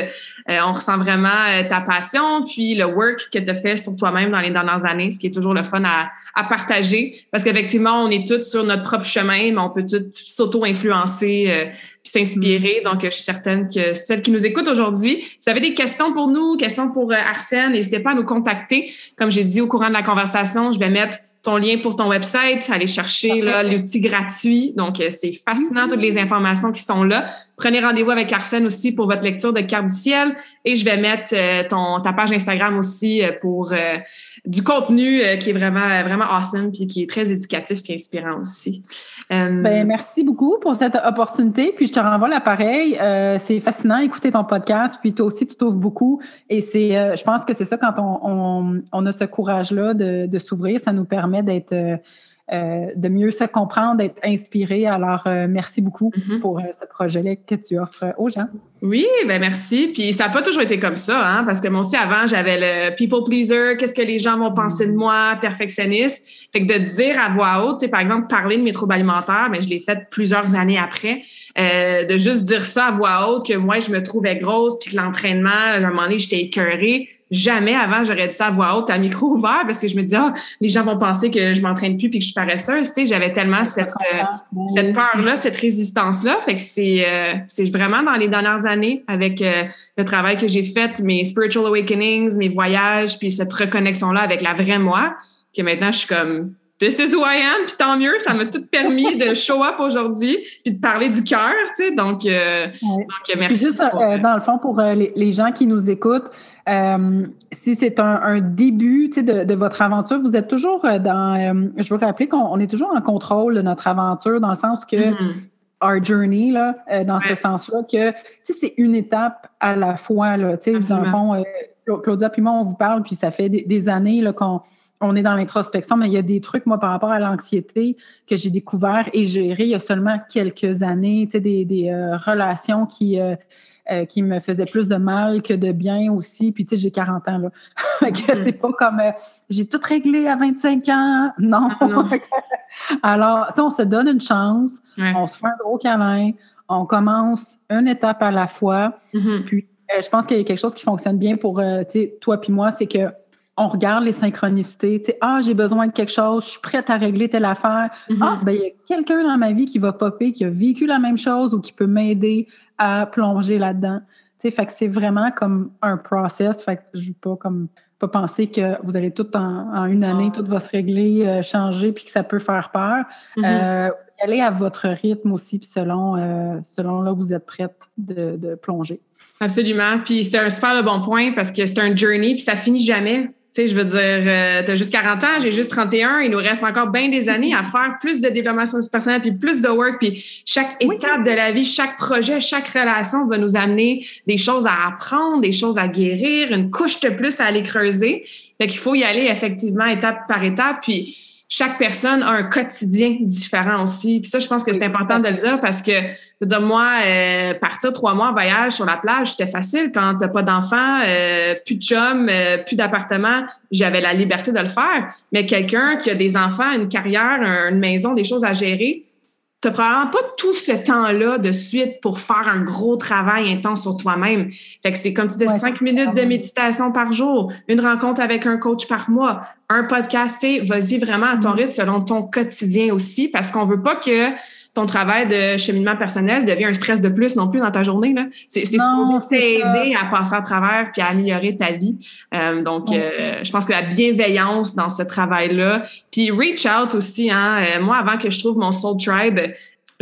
Euh, on ressent vraiment ta passion, puis le work que tu as fait sur toi-même dans les dernières années, ce qui est toujours le fun à, à partager. Parce qu'effectivement, on est tous sur notre propre chemin, mais on peut tous s'auto-influencer s'inspirer. Mm. Donc, je suis certaine que celles qui nous écoutent aujourd'hui, si vous avez des questions pour nous, questions pour euh, Arsène, n'hésitez pas à nous contacter. Comme j'ai dit au courant de la conversation, je vais mettre ton lien pour ton website, aller chercher l'outil gratuit. Donc, euh, c'est fascinant, toutes les informations qui sont là. Prenez rendez-vous avec Arsène aussi pour votre lecture de carte du ciel. Et je vais mettre euh, ton, ta page Instagram aussi pour du contenu qui est vraiment, vraiment awesome puis qui est très éducatif et inspirant aussi.
Euh, ben, merci beaucoup pour cette opportunité. Puis je te renvoie l'appareil. Euh, c'est fascinant écouter ton podcast. Puis toi aussi, tu t'ouvres beaucoup. Et c'est, euh, je pense que c'est ça quand on, on, on, a ce courage-là de, de s'ouvrir, ça nous permet d'être euh, de mieux se comprendre, d'être inspiré. Alors, euh, merci beaucoup mm-hmm. pour euh, ce projet-là que tu offres aux gens.
Oui, ben merci. Puis ça n'a pas toujours été comme ça, hein, parce que moi aussi, avant, j'avais le people pleaser, qu'est-ce que les gens vont penser de moi, perfectionniste. Fait que de dire à voix haute, par exemple, parler de mes troubles alimentaires, mais ben, je l'ai fait plusieurs années après, de juste dire ça à voix haute, que moi, je me trouvais grosse, puis que l'entraînement, à un moment donné, j'étais écœurée jamais avant j'aurais dit ça à voix haute à micro ouvert parce que je me dis ah les gens vont penser que je m'entraîne plus puis que je suis paresseuse tu sais. J'avais tellement cette euh, cette peur là cette résistance là fait que c'est euh, c'est vraiment dans les dernières années avec euh, le travail que j'ai fait mes spiritual awakenings mes voyages puis cette reconnexion là avec la vraie moi que maintenant je suis comme This is who I am, puis tant mieux, ça m'a tout permis de show up aujourd'hui, puis de parler du cœur, tu sais, donc, donc merci.
juste, dans le fond, pour les, les, gens qui nous écoutent, euh, si c'est un, début de, de, votre aventure, vous êtes toujours euh, dans. Euh, je veux rappeler qu'on est toujours en contrôle de notre aventure, dans le sens que mm-hmm. our journey, là, dans ce sens-là, que c'est une étape à la fois. Là, dans le fond, Claudia puis moi, on vous parle, puis ça fait des, années qu'on on est dans l'introspection, mais il y a des trucs, moi, par rapport à l'anxiété que j'ai découvert et géré il y a seulement quelques années, des, des relations qui euh, qui me faisait plus de mal que de bien aussi. Puis, tu sais, j'ai 40 ans, là. que c'est pas comme euh, j'ai tout réglé à 25 ans. Non. Ah, Alors, tu sais, on se donne une chance, on se fait un gros câlin, on commence une étape à la fois. Mm-hmm. Puis, euh, je pense qu'il y a quelque chose qui fonctionne bien pour, tu sais, toi puis moi, c'est que on regarde les synchronicités. Tu sais, ah, j'ai besoin de quelque chose, je suis prête à régler telle affaire. Mm-hmm. Ah, ben il y a quelqu'un dans ma vie qui va popper, qui a vécu la même chose ou qui peut m'aider à plonger là-dedans. Tu sais, fait que c'est vraiment comme un process. Fait que je veux pas comme pas penser que vous allez tout en, une année, tout va se régler, euh, changer, puis que ça peut faire peur. Mm-hmm. euh, allez à votre rythme aussi, puis selon, euh, selon là où vous êtes prête de, de plonger.
Absolument. Puis c'est un super bon point parce que c'est un journey, puis ça finit jamais. Tu sais, je veux dire, euh, tu as juste 40 ans, j'ai juste 31, il nous reste encore bien des années à faire plus de développement personnel, puis plus de work, puis chaque étape de la vie, chaque projet, chaque relation va nous amener des choses à apprendre, des choses à guérir, une couche de plus à aller creuser. Fait qu'il faut y aller effectivement étape par étape, puis chaque personne a un quotidien différent aussi. Puis ça, je pense que c'est important de le dire parce que, je veux moi, euh, partir trois mois en voyage sur la plage, c'était facile quand t'as pas d'enfants, euh, plus de chum, euh, plus d'appartement. J'avais la liberté de le faire. Mais quelqu'un qui a des enfants, une carrière, une maison, des choses à gérer, tu n'as probablement pas tout ce temps-là de suite pour faire un gros travail intense sur toi-même. Fait que c'est comme tu dis, cinq minutes de méditation par jour, une rencontre avec un coach par mois, un podcast, vas-y vraiment à ton mm-hmm. rythme selon ton quotidien aussi, parce qu'on veut pas que ton travail de cheminement personnel devient un stress de plus non plus dans ta journée. C'est supposé t'aider à passer à travers puis à améliorer ta vie. Euh, donc, euh, je pense que la bienveillance dans ce travail-là, puis reach out aussi. Hein, euh, moi, avant que je trouve mon soul tribe,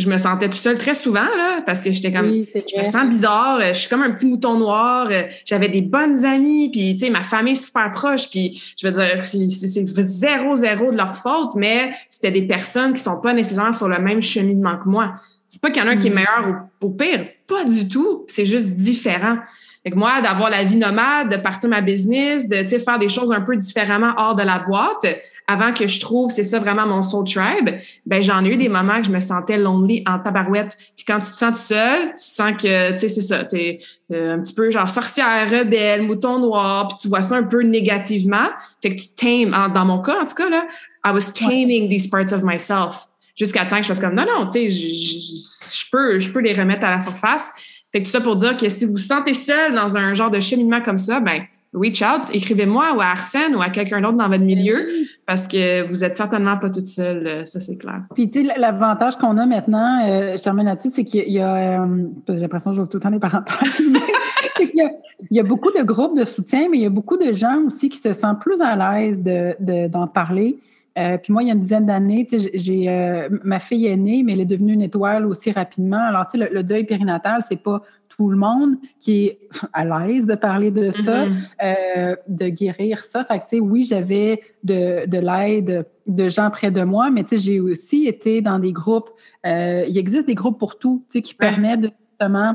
je me sentais tout seul très souvent là parce que j'étais comme je me sens bizarre je suis comme un petit mouton noir j'avais des bonnes amies puis tu sais ma famille super proche puis je veux dire c'est zéro zéro de leur faute mais c'était des personnes qui sont pas nécessairement sur le même cheminement que moi. C'est pas qu'il y en a un qui est mm. meilleur ou, ou pire pas du tout c'est juste différent Fait que moi, d'avoir la vie nomade, de partir ma business, de faire des choses un peu différemment hors de la boîte, avant que je trouve, c'est ça vraiment mon soul tribe, ben j'en ai eu des moments que je me sentais lonely en tabarouette. Puis quand tu te sens seul, tu sens que, tu sais, c'est ça, t'es euh, un petit peu genre sorcière, rebelle, mouton noir, puis tu vois ça un peu négativement. Fait que tu tames, dans mon cas en tout cas, là, I was taming these parts of myself jusqu'à temps que je fasse comme, non, non, tu sais, je peux, je peux les remettre à la surface. Fait que tout ça pour dire que si vous vous sentez seul dans un genre de cheminement comme ça, ben reach out, écrivez-moi ou à Arsène ou à quelqu'un d'autre dans votre milieu parce que vous êtes certainement pas toute seule, euh, ça c'est clair.
Puis tu sais, l'avantage qu'on a maintenant, euh, je termine là-dessus, c'est qu'il y a, euh, j'ai l'impression que je tout le temps des parenthèses, mais c'est qu'il y a, il y a beaucoup de groupes de soutien, mais il y a beaucoup de gens aussi qui se sentent plus à l'aise de, d'en parler. Euh, puis moi, il y a une dizaine d'années, j'ai euh, ma fille est née, mais elle est devenue une étoile aussi rapidement. Alors, tu sais, le, deuil périnatal, c'est pas tout le monde qui est à l'aise de parler de ça, mm-hmm. euh, de guérir ça. Fait que, tu sais, oui, j'avais de, de l'aide de gens près de moi, mais tu sais, j'ai aussi été dans des groupes. il existe des groupes pour tout, tu sais, qui permettent de, justement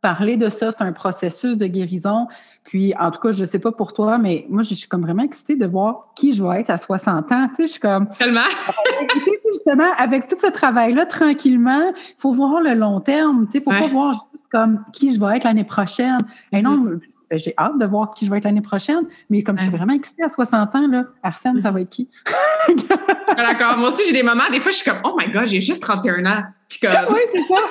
parler de ça. C'est un processus de guérison. Puis, en tout cas, je ne sais pas pour toi, mais moi, je suis comme vraiment excitée de voir qui je vais être à 60 ans. Tu sais, je suis comme.
Tellement.
justement, avec tout ce travail-là, tranquillement, il faut voir le long terme. Tu sais, il ne faut pas voir juste comme qui je vais être l'année prochaine. Et non, mm-hmm. ben, j'ai hâte de voir qui je vais être l'année prochaine, mais comme je suis vraiment excitée à 60 ans, là, Arsène, ça va être qui?
D'accord. Moi aussi, j'ai des moments, des fois, je suis comme, oh my God, j'ai juste 31 ans.
Comme... oui, c'est ça.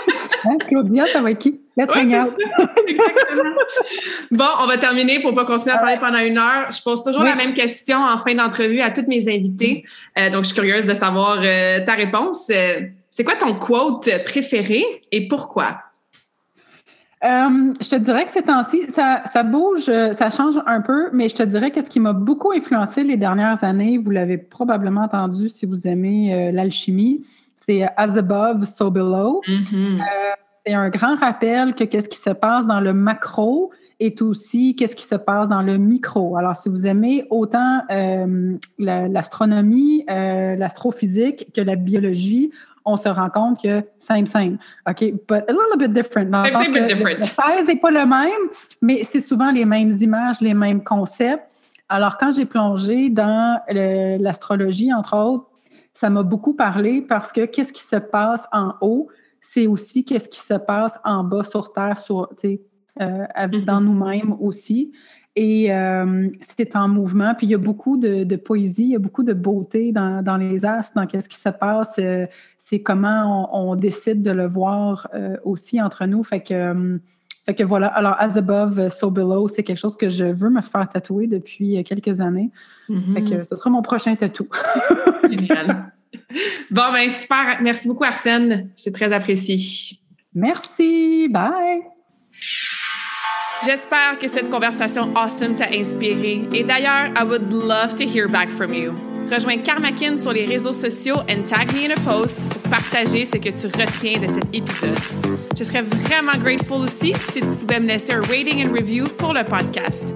Hein, Claudia, ça va être qui? Let's ouais,
Exactement. bon, on va terminer pour pas continuer à parler pendant une heure. Je pose toujours la même question en fin d'entrevue à toutes mes invités. Euh, donc, je suis curieuse de savoir euh, ta réponse. Euh, c'est quoi ton quote préféré et pourquoi?
je te dirais que ces temps-ci, ça, ça, bouge, ça change un peu, mais je te dirais que ce qui m'a beaucoup influencé les dernières années, vous l'avez probablement entendu si vous aimez l'alchimie, c'est As Above, So Below. Mm-hmm c'est un grand rappel que qu'est-ce qui se passe dans le macro est aussi qu'est-ce qui se passe dans le micro. Alors, si vous aimez autant euh, l'astronomie, euh, l'astrophysique que la biologie, on se rend compte que same, same. OK, but a little bit different. Dans
bit different.
Le n'est pas le même, mais c'est souvent les mêmes images, les mêmes concepts. Alors, quand j'ai plongé dans l'astrologie, entre autres, ça m'a beaucoup parlé parce que qu'est-ce qui se passe en haut, c'est aussi qu'est-ce qui se passe en bas sur Terre, sur, euh, dans nous-mêmes aussi. Et euh, c'est en mouvement. Puis il y a beaucoup de, poésie, il y a beaucoup de beauté dans, les astres, dans qu'est-ce qui se passe. Euh, c'est comment on, décide de le voir aussi entre nous. Fait que, fait que voilà. Alors, As Above, So Below, c'est quelque chose que je veux me faire tatouer depuis quelques années. Fait que ce sera mon prochain tatou.
Génial. Bon, ben super. Merci beaucoup, Arsène. C'est très apprécié.
Merci. Bye.
J'espère que cette conversation awesome t'a inspiré. Et d'ailleurs, I would love to hear back from you. Rejoins Karmakin sur les réseaux sociaux and tag me in a post pour partager ce que tu retiens de cet épisode. Je serais vraiment grateful aussi si tu pouvais me laisser un rating and review pour le podcast.